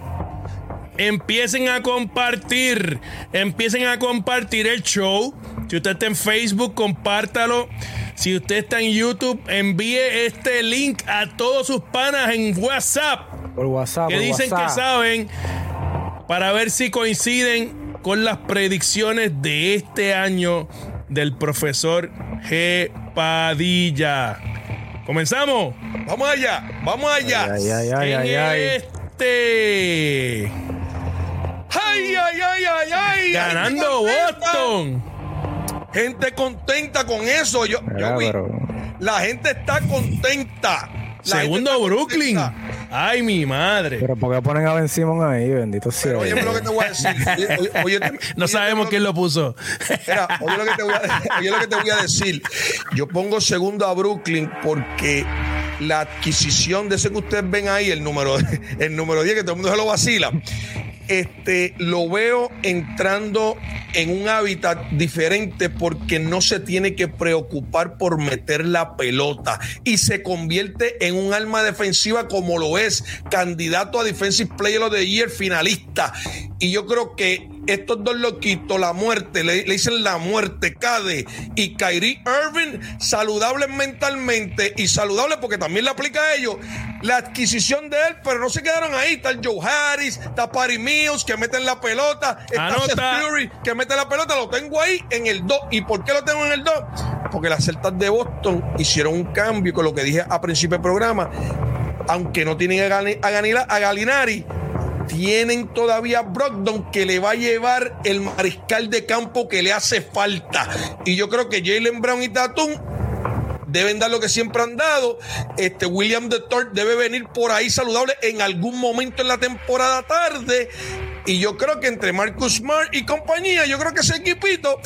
empiecen a compartir, empiecen a compartir el show. Si usted está en Facebook, compártalo. Si usted está en YouTube, envíe este link a todos sus panas en WhatsApp. Por WhatsApp. Que dicen que saben para ver si coinciden con las predicciones de este año del profesor G. Padilla. ¿Comenzamos? Vamos allá, vamos allá. Ay, ay, ay, en ay, ay. este. Ay, ay, ay, ay, ay. Ganando. Boston. Gente contenta con eso. Yo, Mira, yo vi- pero- La gente está contenta. La Segundo Brooklyn. contenta. Ay, mi madre. Pero ¿por qué ponen a Ben Simon ahí? Bendito sea. Óyeme lo que te voy a decir. Oye, oye, No sabemos lo quién lo puso. Mira, oye lo, que te voy a, oye lo que te voy a decir. Yo pongo segundo a Brooklyn porque la adquisición de ese que ustedes ven ahí, el número, el número 10, que todo el mundo se lo vacila, este, lo veo entrando en un hábitat diferente porque no se tiene que preocupar por meter la pelota y se convierte en un arma defensiva como lo es, candidato a Defensive Player of the Year finalista. Y yo creo que estos dos loquitos, la muerte, le, le dicen la muerte, Cade y Kyrie Irving, saludables mentalmente y saludables porque también le aplica a ellos la adquisición de él, pero no se quedaron ahí. Está el Joe Harris, está Patty Mills que meten la pelota, está. Seth Curry que mete la pelota, lo tengo ahí en el 2. ¿Y por qué lo tengo en el 2? Porque las Celtas de Boston hicieron un cambio con lo que dije a principio del programa. Aunque no tienen a, Gani- a Ganila- a Galinari, tienen todavía Brogdon que le va a llevar el mariscal de campo que le hace falta. Y yo creo que Jalen Brown y Tatum deben dar lo que siempre han dado. Este William Thor debe venir por ahí saludable en algún momento en la temporada tarde. Y yo creo que entre Marcus Smart y compañía, yo creo que ese equipito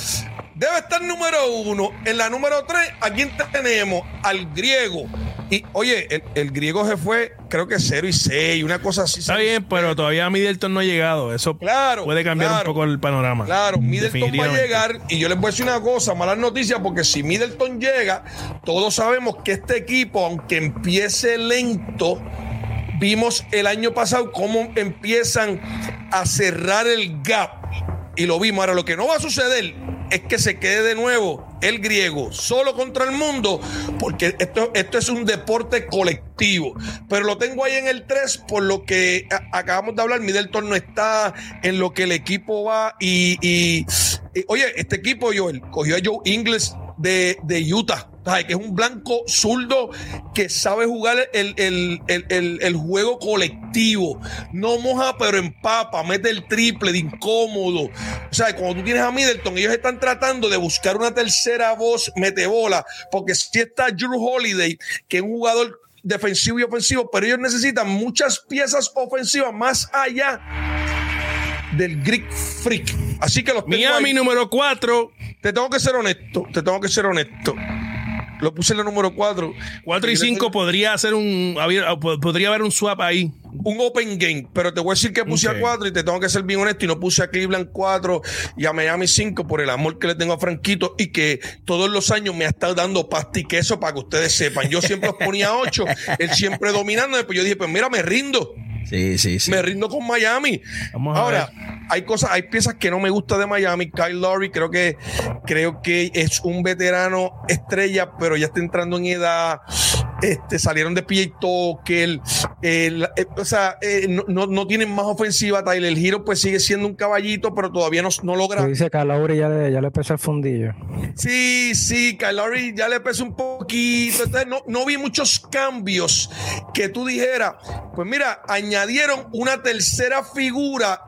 debe estar número uno. En la número tres, aquí tenemos al griego. Y oye, el, el griego se fue, creo que 0 y 6, una cosa así. Está bien, pero todavía Middleton no ha llegado. Eso Claro, puede cambiar claro. un poco el panorama. Claro, Middleton va a llegar y yo les voy a decir una cosa, malas noticias, porque si Middleton llega, todos sabemos que este equipo, aunque empiece lento, vimos el año pasado cómo empiezan a cerrar el gap y lo vimos. Ahora, lo que no va a suceder es que se quede de nuevo el griego solo contra el mundo, porque esto, esto es un deporte colectivo. Pero lo tengo ahí en el 3, por lo que acabamos de hablar. Middleton no está en lo que el equipo va. Y, y- y, oye, este equipo, Joel, cogió a Joe Ingles de, de Utah. Que es un blanco zurdo que sabe jugar el, el- el- el- juego colectivo. No moja, pero empapa, mete el triple de incómodo. O sea, cuando tú tienes a Middleton, ellos están tratando de buscar una tercera voz metebola, porque si está Drew Holiday, que es un jugador defensivo y ofensivo, pero ellos necesitan muchas piezas ofensivas más allá del Greek Freak. Así que los Miami ahí. número 4, Te tengo que ser honesto, te tengo que ser honesto. Lo puse en la número 4. 4 y 5 podría hacer un podría haber un swap ahí. un open game, pero te voy a decir que puse a 4 y te tengo que ser bien honesto y no puse a Cleveland 4 y a Miami 5 por el amor que le tengo a Franquito y que todos los años me ha estado dando pasta y queso para que ustedes sepan. Yo siempre los ponía 8, él siempre dominando, después yo dije, pues mira, me rindo. Sí, sí, sí. Me rindo con Miami. Vamos a Ahora, ver. hay cosas, hay piezas que no me gusta de Miami. Kyle Lowry creo que creo que es un veterano estrella, pero ya está entrando en edad. Este, salieron de PJ Tucker. el- eh, o sea, eh, no, no, no tienen más ofensiva. Tyler Hero pues sigue siendo un caballito, pero todavía no, no logra. Tú dices que a ya le, ya le pesa el fundillo. Sí, sí, Lowry ya le pesa un poquito. Entonces, no, no vi muchos cambios que tú dijeras. Pues mira, añadieron una tercera figura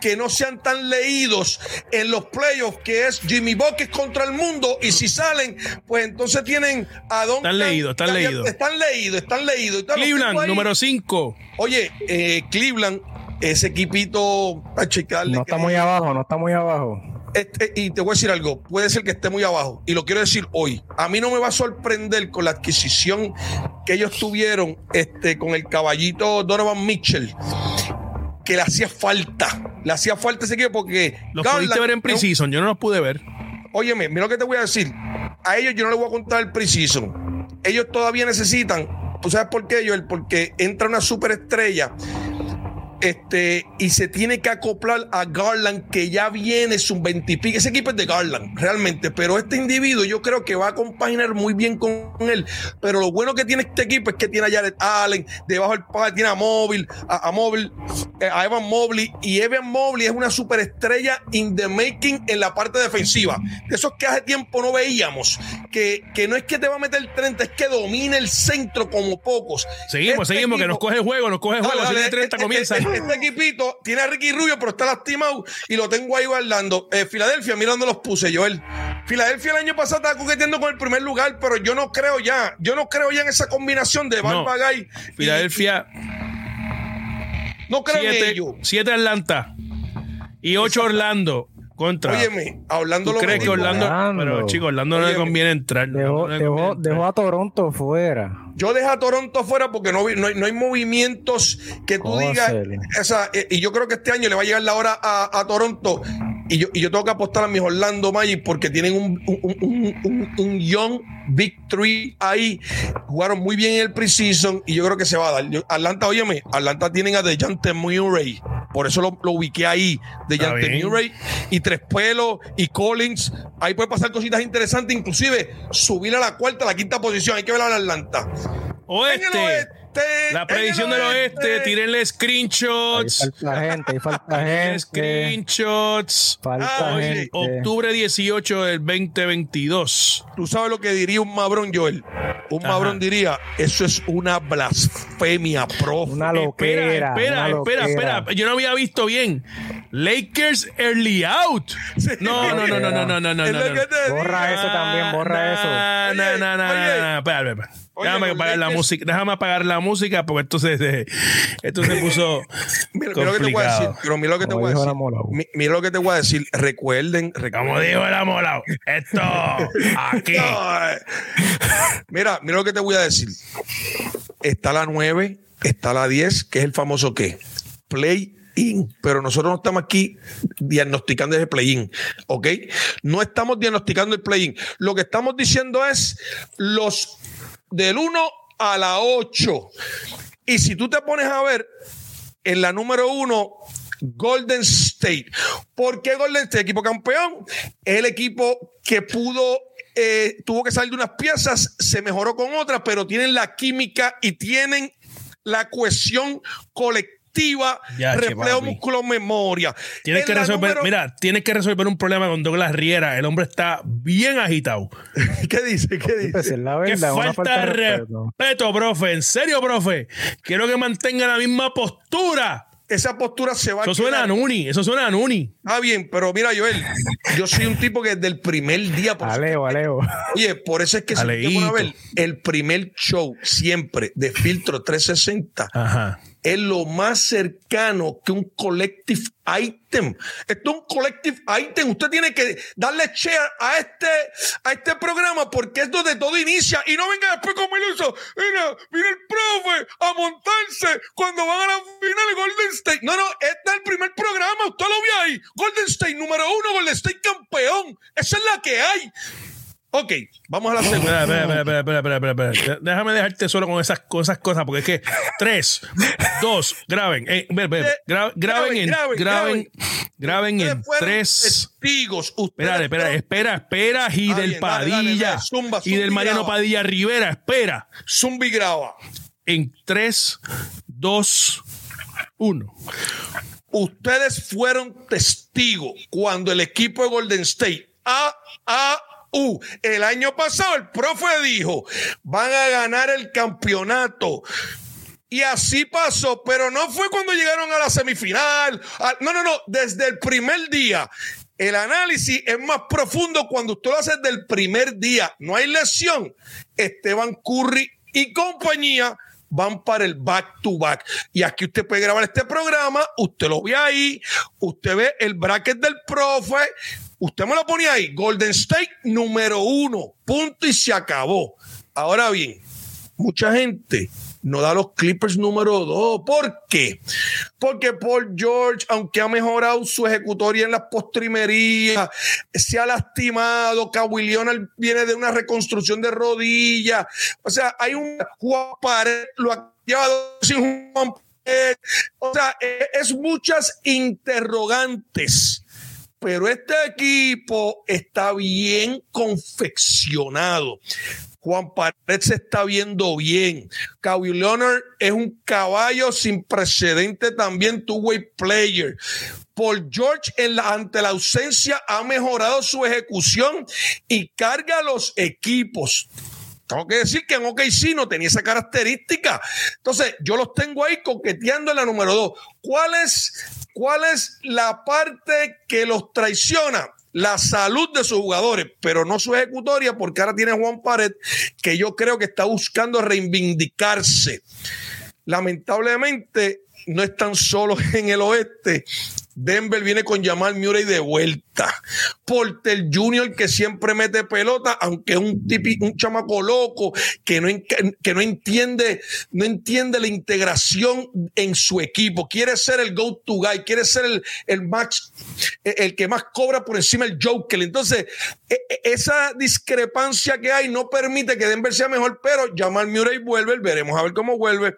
que no sean tan leídos en los playoffs, que es Jimmy Buckets contra el mundo. Y si salen, pues entonces tienen a dónde. Están leídos, están leídos. Están leídos, están leídos. Cleveland, número 5. Oye, eh, Cleveland, ese equipito, a checarle. No está muy abajo, no está muy abajo. Este, y te voy a decir algo, puede ser que esté muy abajo, y lo quiero decir hoy. A mí no me va a sorprender con la adquisición que ellos tuvieron este, con el caballito Donovan Mitchell, que le hacía falta. Le hacía falta ese equipo porque. Los pudiste ver en Precision, yo no los pude ver. Óyeme, mira lo que te voy a decir. A ellos yo no les voy a contar el Precision. Ellos todavía necesitan. ¿Tú sabes por qué, Joel? Porque entra una superestrella este, y se tiene que acoplar a Garland, que ya viene su 20 Ese equipo es de Garland, realmente, pero este individuo yo creo que va a compaginar muy bien con él. Pero lo bueno que tiene este equipo es que tiene a Jared Allen, debajo del padre tiene a Móvil, a, Móvil, eh, a Evan Mobley, y Evan Mobley es una superestrella in the making en la parte defensiva. De esos que hace tiempo no veíamos, que, que no es que te va a meter el 30, es que domina el centro como pocos. Seguimos, este seguimos, que nos coge el juego, nos coge el juego, dale, 30 comienza este equipito tiene a Ricky Rubio, pero está lastimado y lo tengo ahí guardando. Eh, Filadelfia, mira dónde los puse, Joel. Filadelfia el año pasado estaba coqueteando con el primer lugar, pero yo no creo ya, yo no creo ya en esa combinación de Barbagay. Filadelfia. no creo siete, en ello. Siete Atlanta y ocho Orlando. Contra. Óyeme, hablando ¿Tú crees que Orlando, pero chicos, Orlando no le conviene entrar. Dejó, dejó, a Toronto fuera. Yo dejo a Toronto fuera porque no, no, hay, no hay movimientos que tú digas. Esa, eh, y yo creo que este año le va a llegar la hora a, a Toronto. Y yo, y yo tengo que apostar a mis Orlando Magic porque tienen un, un, un, un, young victory ahí. Jugaron muy bien en el preseason y yo creo que se va a dar. Atlanta, óyeme, Atlanta tienen a DeJounte Murray. Por eso lo, lo ubiqué ahí. DeJounte Murray y Tres Pelos y Collins. Ahí puede pasar cositas interesantes, inclusive subir a la cuarta, a la quinta posición. Hay que ver a Atlanta. Oeste. La predicción del oeste, tírenle screenshots. Ahí falta gente, ahí falta gente. Screenshots. Falta ah, gente. Octubre 18 del 2022. Tú sabes lo que diría un mabrón, Joel. Un mabrón diría, eso es una blasfemia, profe. Una loquera. Espera, espera, espera, Yo no había visto bien. Lakers early out. No, no, no, no, no, no, no, no. Borra eso también, borra eso. No, no, no, no. Espera, espera. Déjame apagar la música, déjame apagar la música porque esto se, esto se puso. mira, mira, lo que te voy a decir, pero mira lo que te voy a decir. Mira lo que te voy a decir. Recuerden, recuerden. Como dijo el amolado, esto aquí. Eh. mira, mira lo que te voy a decir. Está la 9, está la 10, que es el famoso qué? Play in, pero nosotros no estamos aquí diagnosticando ese play-in, ¿ok? No estamos diagnosticando el play-in. Lo que estamos diciendo es los del 1 a la 8. Y si tú te pones a ver, en la número 1, Golden State. ¿Por qué Golden State? Equipo campeón. Es el equipo que pudo, eh, tuvo que salir de unas piezas, se mejoró con otras, pero tienen la química y tienen la cohesión colectiva activa, reflejo músculo memoria. Tienes que resolver, mira, tienes que resolver un problema con Douglas Riera. El hombre está bien agitado. ¿Qué dice? ¿Qué dice? Pues la verdad, que falta, respeto. profe. En serio, profe. Quiero que mantenga la misma postura esa postura se va eso suena a Nuni, eso suena a Nuni. Ah, bien, pero mira, Joel, yo soy un tipo que desde el primer día. Por Aleo, Aleo. Oye, por eso es que se ver el primer show siempre de Filtro 360 Ajá es lo más cercano que un collective item. Esto es un collective item. Usted tiene que darle share a este, a este programa porque es donde todo inicia. Y no venga después como el uso. Mira, mira el profe a montarse cuando van a la final de Golden State. No, no, este es el primer programa. Usted lo vio ahí. Golden State número uno, Golden State campeón. Esa es la que hay. Ok, vamos a la segunda. Espera, espera, espera, espera, espera, Déjame dejarte solo con esas, cosas, porque es que tres, dos, graben, eh, graben, en, graben, graben en tres. Testigos. Espera, espera, espera, espera, y del Padilla y del Mariano Padilla Rivera, espera. Zumbi graba. En tres, dos, uno. Ustedes fueron testigos cuando el equipo de Golden State a, el año pasado el profe dijo, van a ganar el campeonato. Y así pasó, pero no fue cuando llegaron a la semifinal. no, no, no, desde el primer día. El análisis es más profundo cuando usted lo hace desde el primer día. No hay lesión. Esteban Curry y compañía van para el back to back. Y aquí usted puede grabar este programa, usted lo ve ahí, usted ve el bracket del profe, usted me lo pone ahí, Golden State número uno, punto y se acabó. Ahora bien, mucha gente no da los Clippers número dos. ¿Por qué? Porque Paul George, aunque ha mejorado su ejecutoria en las postrimerías, se ha lastimado, Kawhi Leonard viene de una reconstrucción de rodilla. O sea, hay un Juan Pared, lo ha llevado sin Juan O sea, e, es muchas interrogantes pero este equipo está bien confeccionado. Juan Pared se está viendo bien. Kawhi Leonard es un caballo sin precedente también, two-way player. Paul George ante la ausencia ha mejorado su ejecución y carga los equipos. Tengo que decir que en OKC no tenía esa característica. Entonces, yo los tengo ahí coqueteando en la número dos. ¿Cuál es, cuál es la parte que los traiciona? la salud de sus jugadores, pero no su ejecutoria, porque ahora tiene Juan Pared, que yo creo que está buscando reivindicarse. Lamentablemente, no están solos en el oeste. Denver viene con Jamal Murray de vuelta. Porter Jr., que siempre mete pelota, aunque es un, tipi, un chamaco loco que no, que no, entiende, no entiende la integración en su equipo. Quiere ser el go-to guy, quiere ser el, el max, el que más cobra por encima del Joker. Entonces, e, e, esa discrepancia que hay no permite que Denver sea mejor, pero Jamal Murray vuelve, veremos a ver cómo vuelve.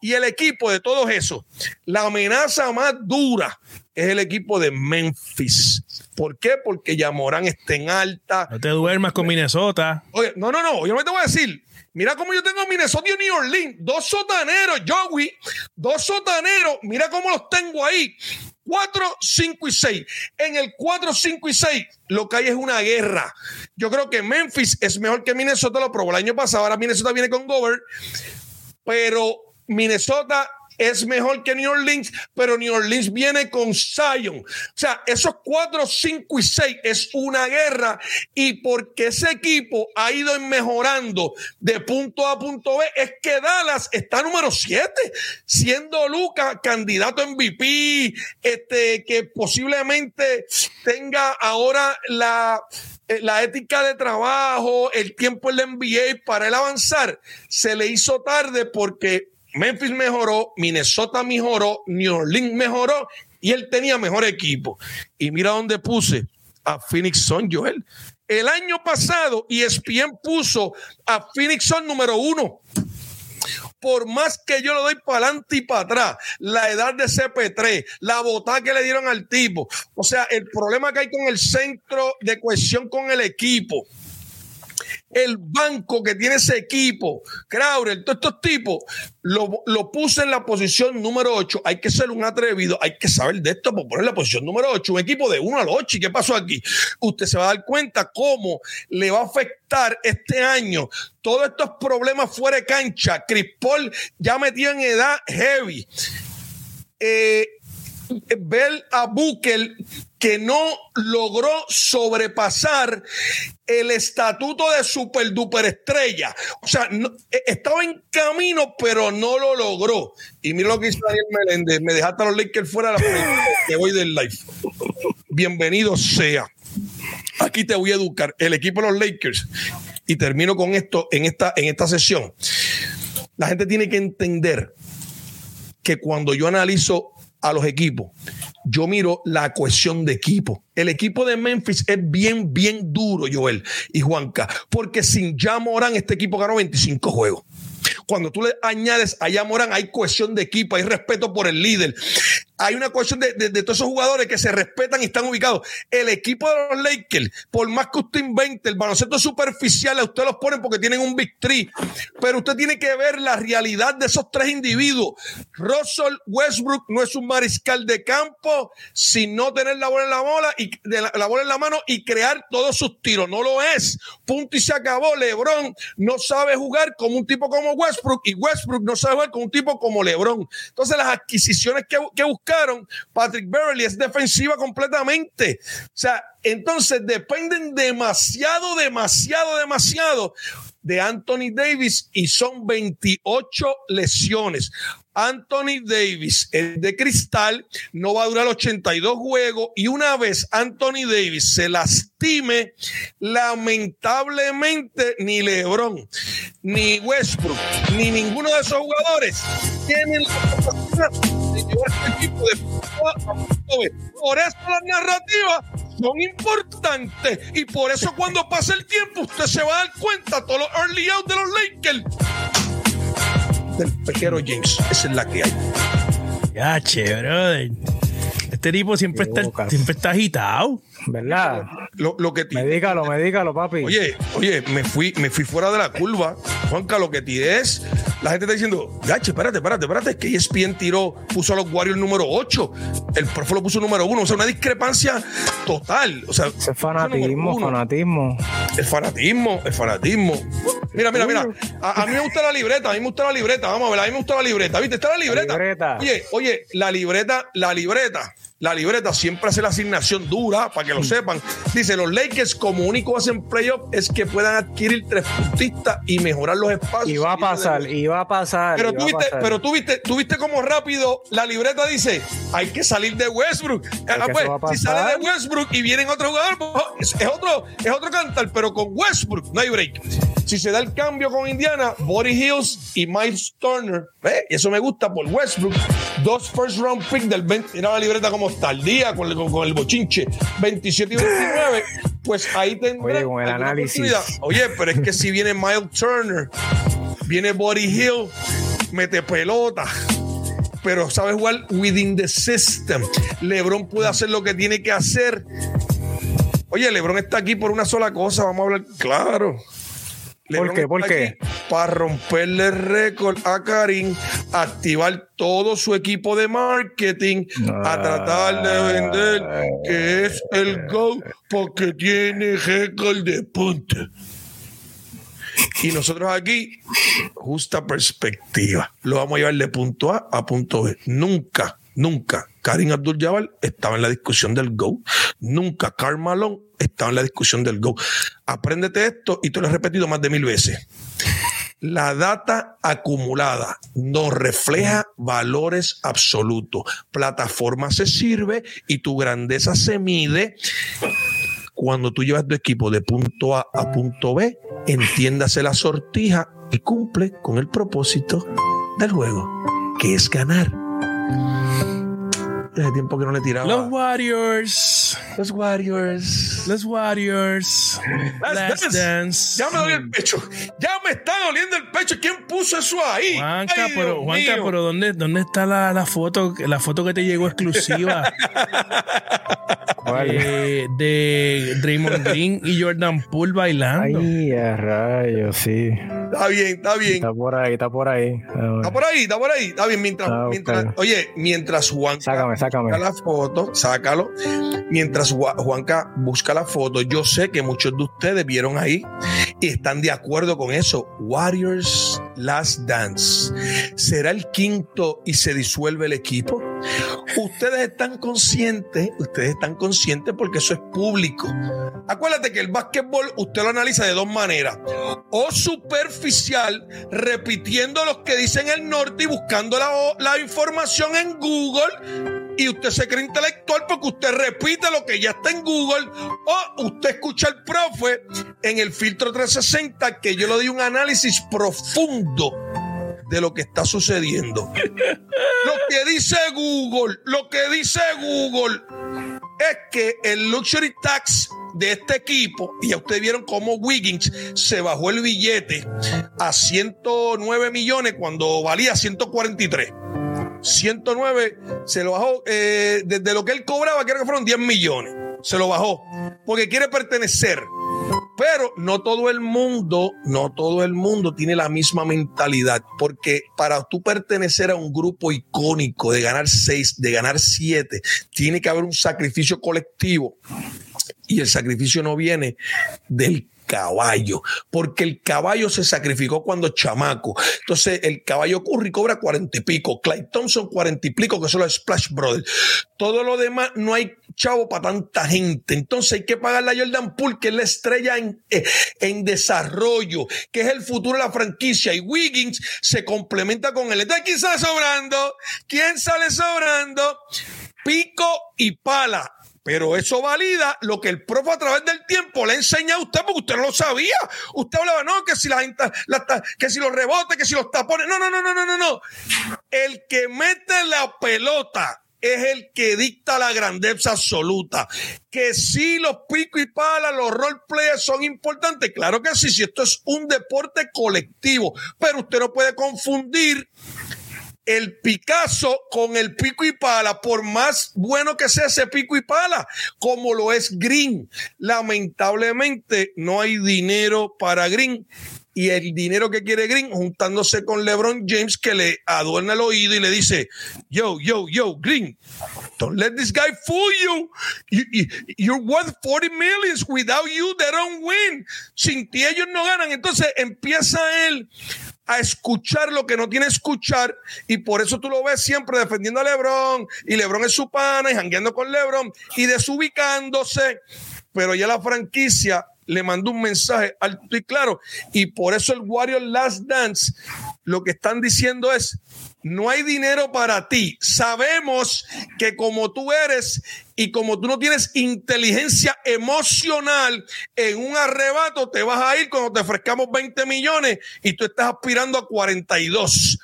Y el equipo de todos esos, la amenaza más dura es el equipo de Memphis. ¿Por qué? Porque ya Morán está en alta. No te duermas con Minnesota. Oye, no, no, no. Yo no te voy a decir. Mira cómo yo tengo Minnesota y New Orleans. Dos sotaneros, Joey. Dos sotaneros. Mira cómo los tengo ahí. 4, 5 y 6. En el 4, 5 y 6 lo que hay es una guerra. Yo creo que Memphis es mejor que Minnesota, lo probó el año pasado. Ahora Minnesota viene con Gover. Pero Minnesota es mejor que New Orleans, pero New Orleans viene con Zion. O sea, esos cuatro, cinco y seis es una guerra y porque ese equipo ha ido mejorando de punto A a punto B, es que Dallas está número siete, siendo Luca candidato MVP, este, que posiblemente tenga ahora la eh, la ética de trabajo, el tiempo en la NBA para él avanzar, se le hizo tarde porque Memphis mejoró, Minnesota mejoró, New Orleans mejoró y él tenía mejor equipo. Y mira dónde puse a Phoenix Sun, Joel. El año pasado ESPN puso a Phoenix Sun número uno. Por más que yo lo doy para adelante y para atrás, la edad de CP3, la botada que le dieron al tipo, o sea, el problema que hay con el centro de cohesión con el equipo, el banco que tiene ese equipo, Crowder, todos estos tipos, lo, lo puse en la posición número 8. Hay que ser un atrevido, hay que saber de esto por poner la posición número 8. Un equipo de 1 al 8. ¿Y qué pasó aquí? Usted se va a dar cuenta cómo le va a afectar este año todos estos problemas fuera de cancha. Chris Paul ya metido en edad heavy. Eh, ver a Bukel que no logró sobrepasar el estatuto de super duper estrella. O sea, e, estaba en camino, pero no lo logró. Y mira lo que hizo Daniel Meléndez. Me dejaste a los Lakers fuera de la que voy del live. Bienvenido sea. Aquí te voy a educar. El equipo de los Lakers. Y termino con esto en esta, en esta sesión. La gente tiene que entender que cuando yo analizo a los equipos, yo miro la cohesión de equipo. El equipo de Memphis es bien, bien duro, Joel y Juanca, porque sin ya Morán este equipo ganó 25 juegos. Cuando tú le añades a Morán, hay cohesión de equipo, hay respeto por el líder. Hay una cuestión de, de, todos esos jugadores que se respetan y están ubicados. El equipo de los Lakers, por más que usted invente, el baloncesto superficial, a usted los ponen porque tienen un big three, pero usted tiene que ver la realidad de esos tres individuos. Russell Westbrook no es un mariscal de campo sin no tener la bola en la bola y la, la bola en la mano y crear todos sus tiros. No lo es. Punto y se acabó. LeBron no sabe jugar como un tipo como Westbrook y Westbrook no sabe jugar con un tipo como LeBron. Entonces, las adquisiciones que, que Patrick Beverly es defensiva completamente. O sea, entonces dependen demasiado, demasiado, demasiado de Anthony Davis y son 28 lesiones. Anthony Davis, el de cristal, no va a durar 82 juegos y una vez Anthony Davis se lastime, lamentablemente ni LeBron, ni Westbrook, ni ninguno de esos jugadores tienen la capacidad de llevar este equipo de Por eso las narrativas son importantes y por eso cuando pase el tiempo usted se va a dar cuenta todos los early out de los Lakers del pequero James. Esa es la que hay. Ya, che, brother. Este tipo siempre está, siempre está agitado. ¿Verdad? Lo, lo que Medícalo, medícalo, papi. Oye, oye, me fui, me fui fuera de la curva. Juanca, lo que tienes, la gente está diciendo, gache, espérate, espérate, espérate, que ESPN tiró, puso a los Warriors número 8, el profe lo puso número 1, o sea, una discrepancia total. O sea, Ese fanatismo, fanatismo. El fanatismo, el fanatismo. Mira, mira, mira. A, mí me gusta la libreta, a mí me gusta la libreta. Vamos a ver, a mí me gusta la libreta. ¿Viste? Está la libreta. La libreta. Oye, oye, la libreta, la libreta la libreta siempre hace la asignación dura, para que lo sepan. Dice, los Lakers como único hacen playoff es que puedan adquirir tres puntistas y mejorar los espacios. Y va a pasar, y va a pasar. Pero tú viste, pero tú viste, tú viste cómo rápido la libreta dice, hay que salir de Westbrook. Ah, pues, si sale de Westbrook y vienen otros jugadores, pues, es, otro, es otro cantar, pero con Westbrook no hay break. Si se da el cambio con Indiana, Body Hills y Miles Turner, ¿ve? y eso me gusta por Westbrook, dos first round pick del 20, mira la libreta como está, al día con el, con, el bochinche, 27 y 29, pues ahí tendré Oye, con el análisis. Oye, pero es que si viene Miles Turner, viene Body Hill, mete pelota pero sabe jugar within the system. LeBron puede hacer lo que tiene que hacer. Oye, LeBron está aquí por una sola cosa, vamos a hablar claro. ¿Por qué? ¿Por qué? Para romperle récord a Karim, activar todo su equipo de marketing a tratar de vender que es el Go porque tiene récord de punta. Y nosotros aquí, justa perspectiva, lo vamos a llevar de punto A a punto B. Nunca, nunca Karim Abdul-Jabbar estaba en la discusión del Go. Nunca Karl Malone estaba en la discusión del Go. Apréndete esto y te lo he repetido más de mil veces. La data acumulada nos refleja valores absolutos. Plataforma se sirve y tu grandeza se mide cuando tú llevas tu equipo de punto A a punto B, entiéndase la sortija y cumple con el propósito del juego, que es ganar. Hace tiempo que no le tiraba. Los Warriors. Los Warriors. Los Warriors. Last, dance. Ya me dolió el pecho. Ya me está doliendo el pecho. ¿Quién puso eso ahí? Juanca, pero, Juanca, pero ¿dónde, ¿dónde está la, la, foto? La foto que te llegó exclusiva. Eh, de Draymond Green y Jordan Poole bailando. Ay, a rayos, sí. Está bien, está bien. Está por ahí, está por ahí. Está por ahí, está por ahí. Está bien. Mientras, mientras oye, mientras Juan sácame, sácame. busca la foto, sácalo. Mientras Juanca busca la foto, yo sé que muchos de ustedes vieron ahí y están de acuerdo con eso. Warriors Last Dance. ¿Será el quinto y se disuelve el equipo? Ustedes están conscientes, ustedes están conscientes porque eso es público. Acuérdate que el básquetbol usted lo analiza de dos maneras. O superficial, repitiendo lo que dicen el norte y buscando la, la información en Google y usted se cree intelectual porque usted repite lo que ya está en Google o usted escucha al profe en el filtro 360 que yo le doy un análisis profundo de lo que está sucediendo. lo que dice Google, lo que dice Google es que el luxury tax de este equipo, y ya ustedes vieron cómo Wiggins se bajó el billete a 109 millones cuando valía 143. 109 se lo bajó eh, desde lo que él cobraba, creo que fueron 10 millones. Se lo bajó porque quiere pertenecer. Pero no todo el mundo, no todo el mundo tiene la misma mentalidad, porque para tú pertenecer a un grupo icónico de ganar seis, de ganar siete, tiene que haber un sacrificio colectivo. Y el sacrificio no viene del caballo, porque el caballo se sacrificó cuando chamaco. Entonces, el caballo Curry cobra cuarenta y pico, Clyde Thompson cuarenta y pico, que son los Splash Brothers. Todo lo demás no hay chavo para tanta gente. Entonces hay que pagarle a Jordan Poole, que es la estrella en, eh, en desarrollo, que es el futuro de la franquicia. Y Wiggins se complementa con él. Entonces, ¿quién sale sobrando? ¿Quién sale sobrando? Pico y pala. Pero eso valida lo que el profe a través del tiempo le enseña a usted, porque usted no lo sabía. Usted hablaba, no, que si la, la que si los rebotes, que si los tapones. No, no, no, no, no, no, no. El que mete la pelota es el que dicta la grandeza absoluta. Que si los pico y pala, los role players son importantes. Claro que sí, si esto es un deporte colectivo, pero usted no puede confundir el Picasso con el pico y pala, por más bueno que sea ese pico y pala, como lo es Green. Lamentablemente no hay dinero para Green y el dinero que quiere Green juntándose con LeBron James que le adorna el oído y le dice, yo, yo, yo, Green, don't let this guy fool you. you, are worth 40 millions. Without you, they don't win. Sin ti ellos no ganan. Entonces empieza él a escuchar lo que no tiene escuchar y por eso tú lo ves siempre defendiendo a LeBron y LeBron es su pana y jangueando con LeBron y desubicándose, pero ya la franquicia le mandó un mensaje alto y claro y por eso el Warrior Last Dance lo que están diciendo es no hay dinero para ti. Sabemos que como tú eres y como tú no tienes inteligencia emocional, en un arrebato te vas a ir cuando te ofrezcamos 20 millones y tú estás aspirando a 42.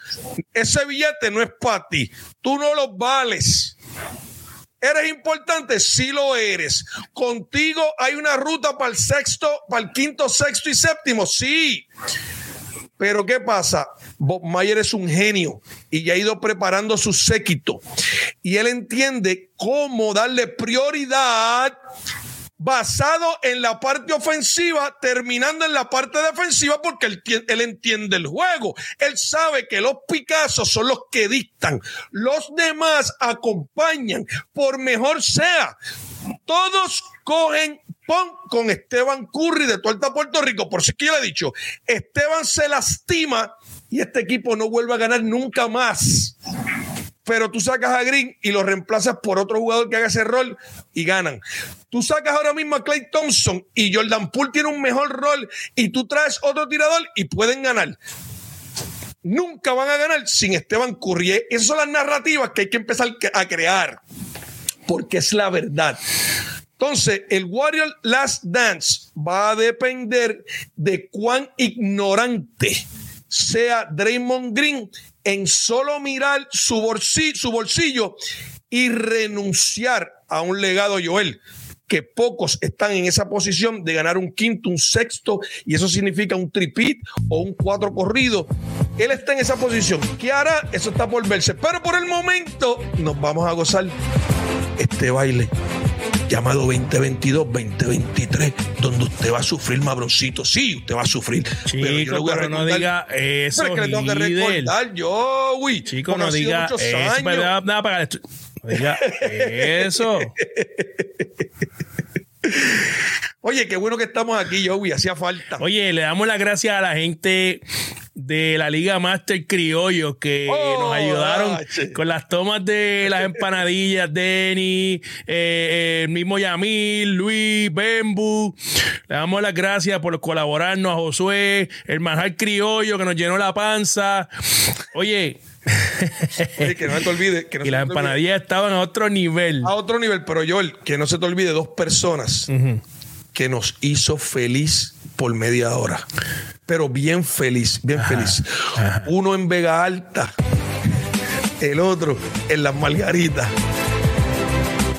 Ese billete no es para ti. Tú no lo vales. ¿Eres importante? Sí lo eres. Contigo hay una ruta para el sexto, para el quinto, sexto y séptimo. Sí. Pero ¿qué pasa? Bob Mayer es un genio y ya ha ido preparando su séquito. Y él entiende cómo darle prioridad basado en la parte ofensiva, terminando en la parte defensiva, porque él, él, entiende el juego. Él sabe que los Picassos son los que dictan. Los demás acompañan, por mejor sea. Todos cogen pon con Esteban Curry de Tuerta Puerto Rico. Por si que yo le he dicho, Esteban se lastima y este equipo no vuelve a ganar nunca más. Pero tú sacas a Green y lo reemplazas por otro jugador que haga ese rol y ganan. Tú sacas ahora mismo a Clay Thompson y Jordan Poole tiene un mejor rol y tú traes otro tirador y pueden ganar. Nunca van a ganar sin Esteban Curry. Esas son las narrativas que hay que empezar a crear porque es la verdad. Entonces, el Warrior Last Dance va a depender de cuán ignorante sea Draymond Green en solo mirar su bolsillo, y renunciar a un legado Joel que pocos están en esa posición de ganar un quinto, un sexto, y eso significa un tripit o un cuatro corrido. Él está en esa posición. ¿Qué hará? Eso está por verse. Pero por el momento nos vamos a gozar este baile llamado 2022-2023, donde usted va a sufrir, mabroncito. Sí, usted va a sufrir. Chico, pero, yo no diga eso. Pero es que le tengo que recordar yo, güey. Chico, no diga eso. Nada, nada, para no diga eso. Oye, qué bueno que estamos aquí, Joey, hacía falta. Oye, le damos las gracias a la gente de la Liga Master Criollo que Oh, nos ayudaron H. con las tomas de las empanadillas, Denny, eh, eh, el mismo Yamil, Luis, Bembu. Le damos las gracias por colaborarnos a Josué, el manjar criollo que nos llenó la panza. Oye, Oye, que no se te olvide. Que no y las empanadillas estaban a otro nivel. A otro nivel, pero Joel, que no se te olvide dos personas que nos hizo feliz por media hora. Pero bien feliz, bien feliz. Uno en Vega Alta, el otro en Las Margaritas.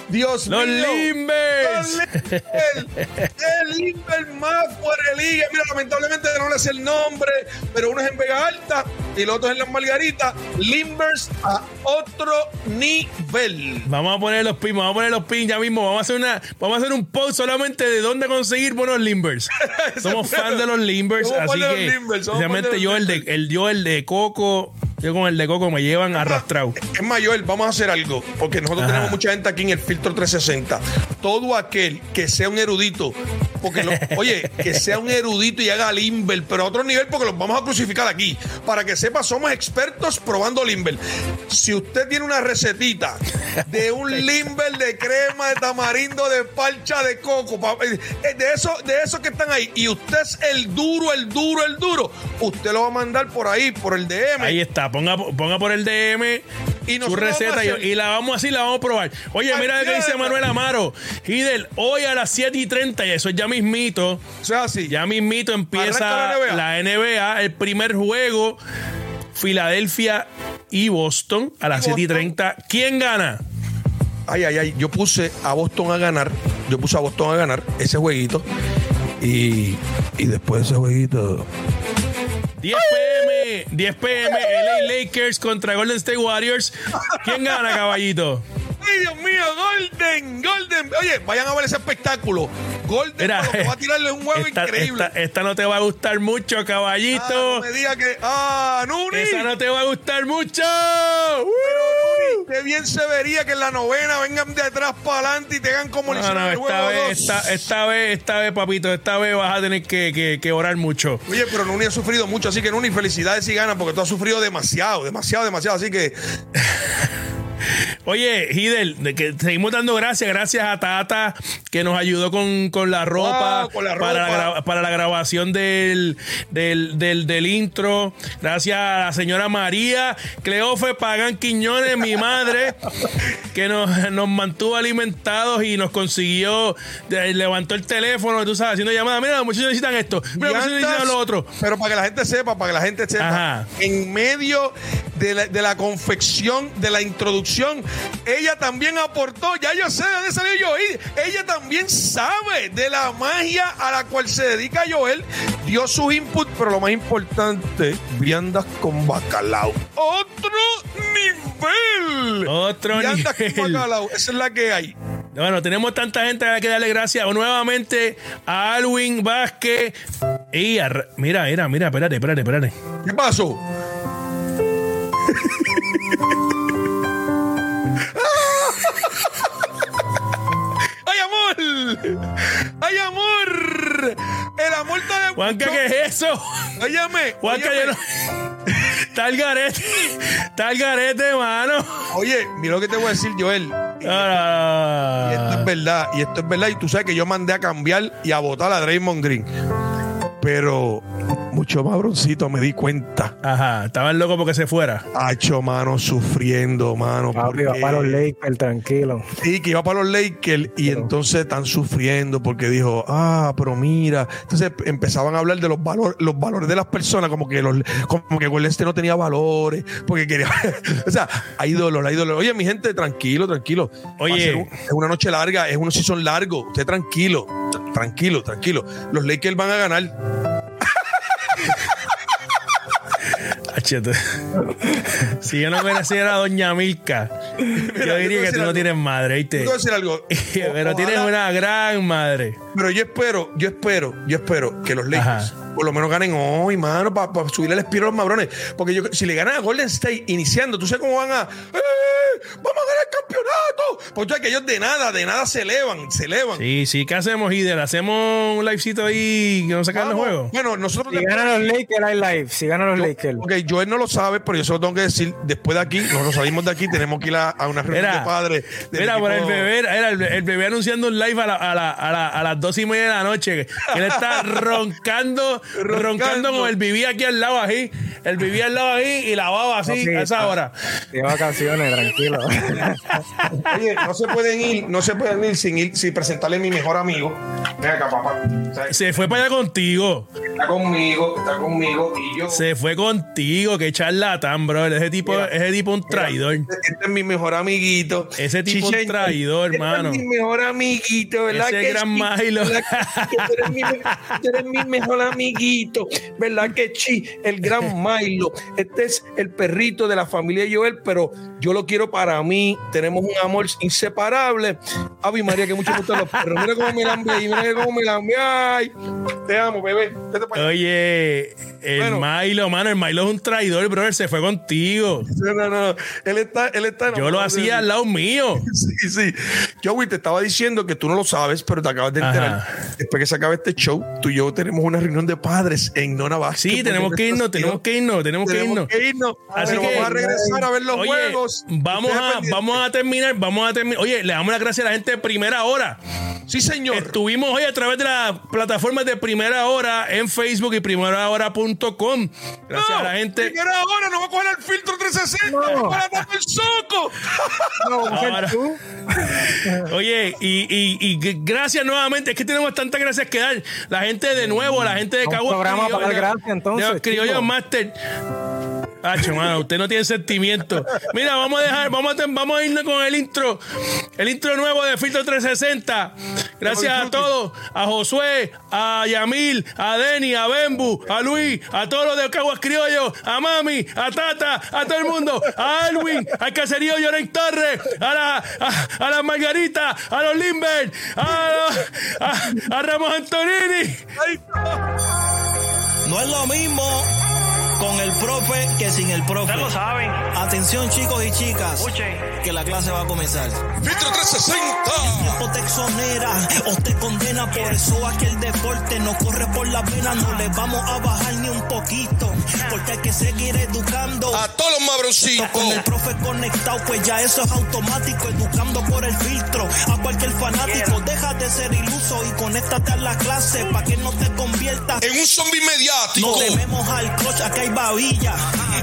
Dios Los mío. Limbers. Los Limbers. El Limber más fuera de liga. Mira, lamentablemente no le sé el nombre, pero uno es en Vega Alta y los otros en las margaritas, Limbers a otro nivel. Vamos a poner los pins, vamos a poner los pins ya mismo. Vamos a hacer una, vamos a hacer un post solamente de dónde conseguir buenos Limbers. Somos fans de los Limbers, así fan los que Limbers, fan los yo el de el yo el de Coco, yo con el de Coco me llevan arrastrado. Es mayor, vamos a hacer algo, porque nosotros Ajá. tenemos mucha gente aquí en el filtro 360. Todo aquel que sea un erudito, porque lo- oye, que sea un erudito y haga limber, pero a otro nivel, porque los vamos a crucificar aquí. Para que sepa, somos expertos probando limber. Si usted tiene una recetita de un limber de crema de tamarindo, de parcha de coco, pa- eh, de eso, de esos que están ahí, y usted es el duro, el duro, el duro, usted lo va a mandar por ahí, por el DM. Ahí está, ponga, ponga por el DM Y su receta y, la vamos así, la vamos a probar. Oye, mira lo que dice. Manuel Amaro. Hidel, hoy a las 7 y 30, y eso es ya mismito. O sea, así. Ya mismito empieza la la NBA. el primer juego, Filadelfia y Boston a las Y 7 y Boston. 30. ¿Quién gana? Ay, ay, ay. Yo puse a Boston a ganar. Yo puse a Boston a ganar ese jueguito. Y, y después de ese jueguito. 10 pm, 10 pm, LA Lakers contra Golden State Warriors. ¿Quién gana, caballito? ¡Ay, Dios mío! ¡Golden! ¡Golden! Oye, vayan a ver ese espectáculo. Golden Mira, que va a tirarle un huevo esta, increíble. esta- esta no te va a gustar mucho, Ah, caballito. no me diga que. ¡Ah, Nuni! Esa no te va a gustar mucho. Nuni, Qué bien se vería que en la novena vengan de atrás para adelante y te hagan como No, esta vez, esta, esta vez, esta vez, papito, esta vez vas a tener que, que- que orar mucho. Oye, pero Nuni ha sufrido mucho, así que Nuni, felicidades si gana, porque tú has sufrido demasiado, demasiado, demasiado. Así que Oye, Hidel, de que seguimos dando gracias, gracias a Tata que nos ayudó con, con la ropa, Wow, con la Para, la, gra- para la grabación del, del, del, del intro. Gracias a la señora María Cleofe Pagan Quiñones, mi madre, que nos, nos mantuvo alimentados y nos consiguió, levantó el teléfono, tú sabes, haciendo llamadas. Mira, los muchachos necesitan esto, mira, los muchachos necesitan lo otro. Pero para que la gente sepa, para que la gente sepa, Ajá. en medio de la, de la confección, de la introducción, ella también aportó, ya yo sé de dónde salió Joel, ella también sabe de la magia a la cual se dedica Joel, dio sus inputs, pero lo más importante, viandas con bacalao. ¡Otro nivel! Otro viandas nivel. con bacalao, esa es la que hay. Bueno, tenemos tanta gente que darle gracias nuevamente a Alwin Vázquez. Y a Ra- mira, mira, mira, espérate, espérate, espérate. ¿Qué pasó? ¡Ay, amor! El amor está de Juanca, ¿qué es eso? Óyeme, Juanca, óyeme. yo no- Está el garete. Está el garete, mano. Oye, mira lo que te voy a decir, Joel. Y Ah. esto es verdad, y esto es verdad. Y tú sabes que yo mandé a cambiar y a votar a Draymond Green. Pero mucho más broncito me di cuenta. Ajá, estaban locos porque se fuera. Hacho, mano, sufriendo, mano. Papi, va porque- para los Lakers, tranquilo. Sí, que iba para los Lakers y entonces están sufriendo porque dijo, ah, pero mira. Entonces empezaban a hablar de los valores, los valores de las personas, como que los, como que Golden State no tenía valores, porque quería. o sea, hay dolor, hay dolor. Oye, mi gente, tranquilo, tranquilo. Oye. Un- es una noche larga, es un season largo. Usted tranquilo, tra- tranquilo, tranquilo. Los Lakers van a ganar. Si yo no conociera a Doña Milka, yo diría que tú no tienes madre, Te ¿viste? decir algo. Pero tienes una gran madre. Pero yo espero, yo espero, yo espero que los Lakers Ajá. Por lo menos ganen hoy, mano, para subirle el espiro a los mabrones. Porque yo, si le ganan a Golden State iniciando, tú sabes cómo van a. ¡Eh! ¡Vamos a ganar el campeonato! Porque tú sabes que ellos de nada, de nada se elevan, se elevan. Sí, sí, ¿qué hacemos, Hidel? ¿Hacemos un livecito ahí que nos sacan los Vamos. juegos? Bueno, nosotros. Si ganan los Lakers, hay live. Si ganan los Lakers. Ok, Joel no lo sabe, pero yo se lo tengo que decir. Después de aquí, nosotros salimos de aquí, tenemos que ir a, a una reunión de padres. del mira, por el bebé, era el, el bebé anunciando un live a, la- a, la- a la- a las dos y media de la noche. Él está roncando, roncando, Roncando. como él vivía aquí al lado así. Él vivía al lado ahí y la baba así a esa ah, hora. De vacaciones, tranquilo. Oye, no se pueden ir, no se pueden ir sin ir, sin presentarle a mi mejor amigo. Ven acá, papá. Se fue para allá contigo. Está conmigo, está conmigo y yo. Se fue contigo, qué charlatán, bro. Ese tipo, Mira, ese tipo un traidor. Este, este es mi mejor amiguito. Ese tipo un Chichen, traidor, este hermano. Es mi mejor amiguito, ¿verdad? Ese que gran? Milo. ¿Verdad que- que tú eres mi, tú eres mi mejor amiguito, ¿verdad que chi? El gran Milo. Este es el perrito de la familia Joel, pero yo lo quiero para mí. Tenemos un amor inseparable. Ave María, que mucho gustan los perros. Mira cómo me lambe ahí, mira cómo me lambe. Ay, te amo, bebé. Oye, el Bueno. Milo, mano, el Milo es un traidor, brother. Se fue contigo. No, no, no. Él está, él está Yo lo hacía al lado mío. Sí, sí. Joey, te estaba diciendo que tú no lo sabes, pero te acabas de Ajá. enterar. Después que se acabe este show, tú y yo tenemos una reunión de padres en Nona Vázquez. Sí, tenemos que irnos, tenemos que irnos, tenemos que irnos. Tenemos que irnos. Así Pero que- vamos a regresar a ver los Oye, juegos. Vamos a, vamos a terminar, vamos a terminar. Oye, le damos las gracias a la gente de primera hora. Sí, señor. Estuvimos hoy a través de las plataformas de primera hora en Facebook y primerahora.com. Gracias a la gente. Primera hora, no va a coger el filtro 360. No. Para tapar el soco. Ahora- Oye, y, y- gracias nuevamente. Es que tenemos tantas gracias que dar. La gente de nuevo, la gente de Un Cabo programa para dar gracias, entonces, los criollos chico. Master. Hacho, mano, usted no tiene sentimiento. Mira, vamos a dejar, vamos a, vamos a irnos con el intro. El intro nuevo de Filtro 360. Gracias a todos, a Josué, a Yamil, a Denny, a Bembu, a Luis, a todos los de Caguas Criollos, a Mami, a Tata, a todo el mundo, a Alwin, al caserío Lloren Torres, a la, a, a la Margarita, a los Limber, a, a, a Ramos Antonini. No es lo mismo con el profe que sin el profe. Ya lo saben. Atención chicos y chicas, Escuchen. que la clase va a comenzar. Filtro 360. O te exonera o te condena, por eso aquel deporte no corre por la pena, no le vamos a bajar ni un poquito, porque hay que seguir educando. A todos los mabroncitos. Con el profe conectado, pues ya eso es automático, educando por el filtro. A cualquier fanático, deja de ser iluso y conéctate a la clase para que no te conviertas En un zombie mediático. no tememos al coach, acá hay babilla.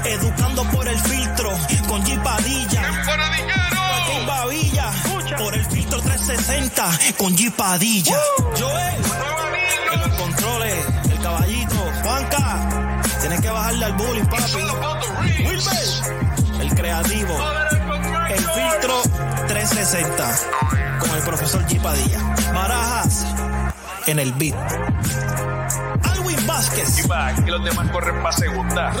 Educando por el filtro, con G Padilla. Por el filtro 360, con G Padilla. Joel, en los controles, el caballito. Juanca, tienes que bajarle al bullying, papi. Wilber, el creativo. El filtro 360, con el profesor G Padilla. Barajas, en el beat. Alwin Vázquez. Y va, que los demás corren para segunda.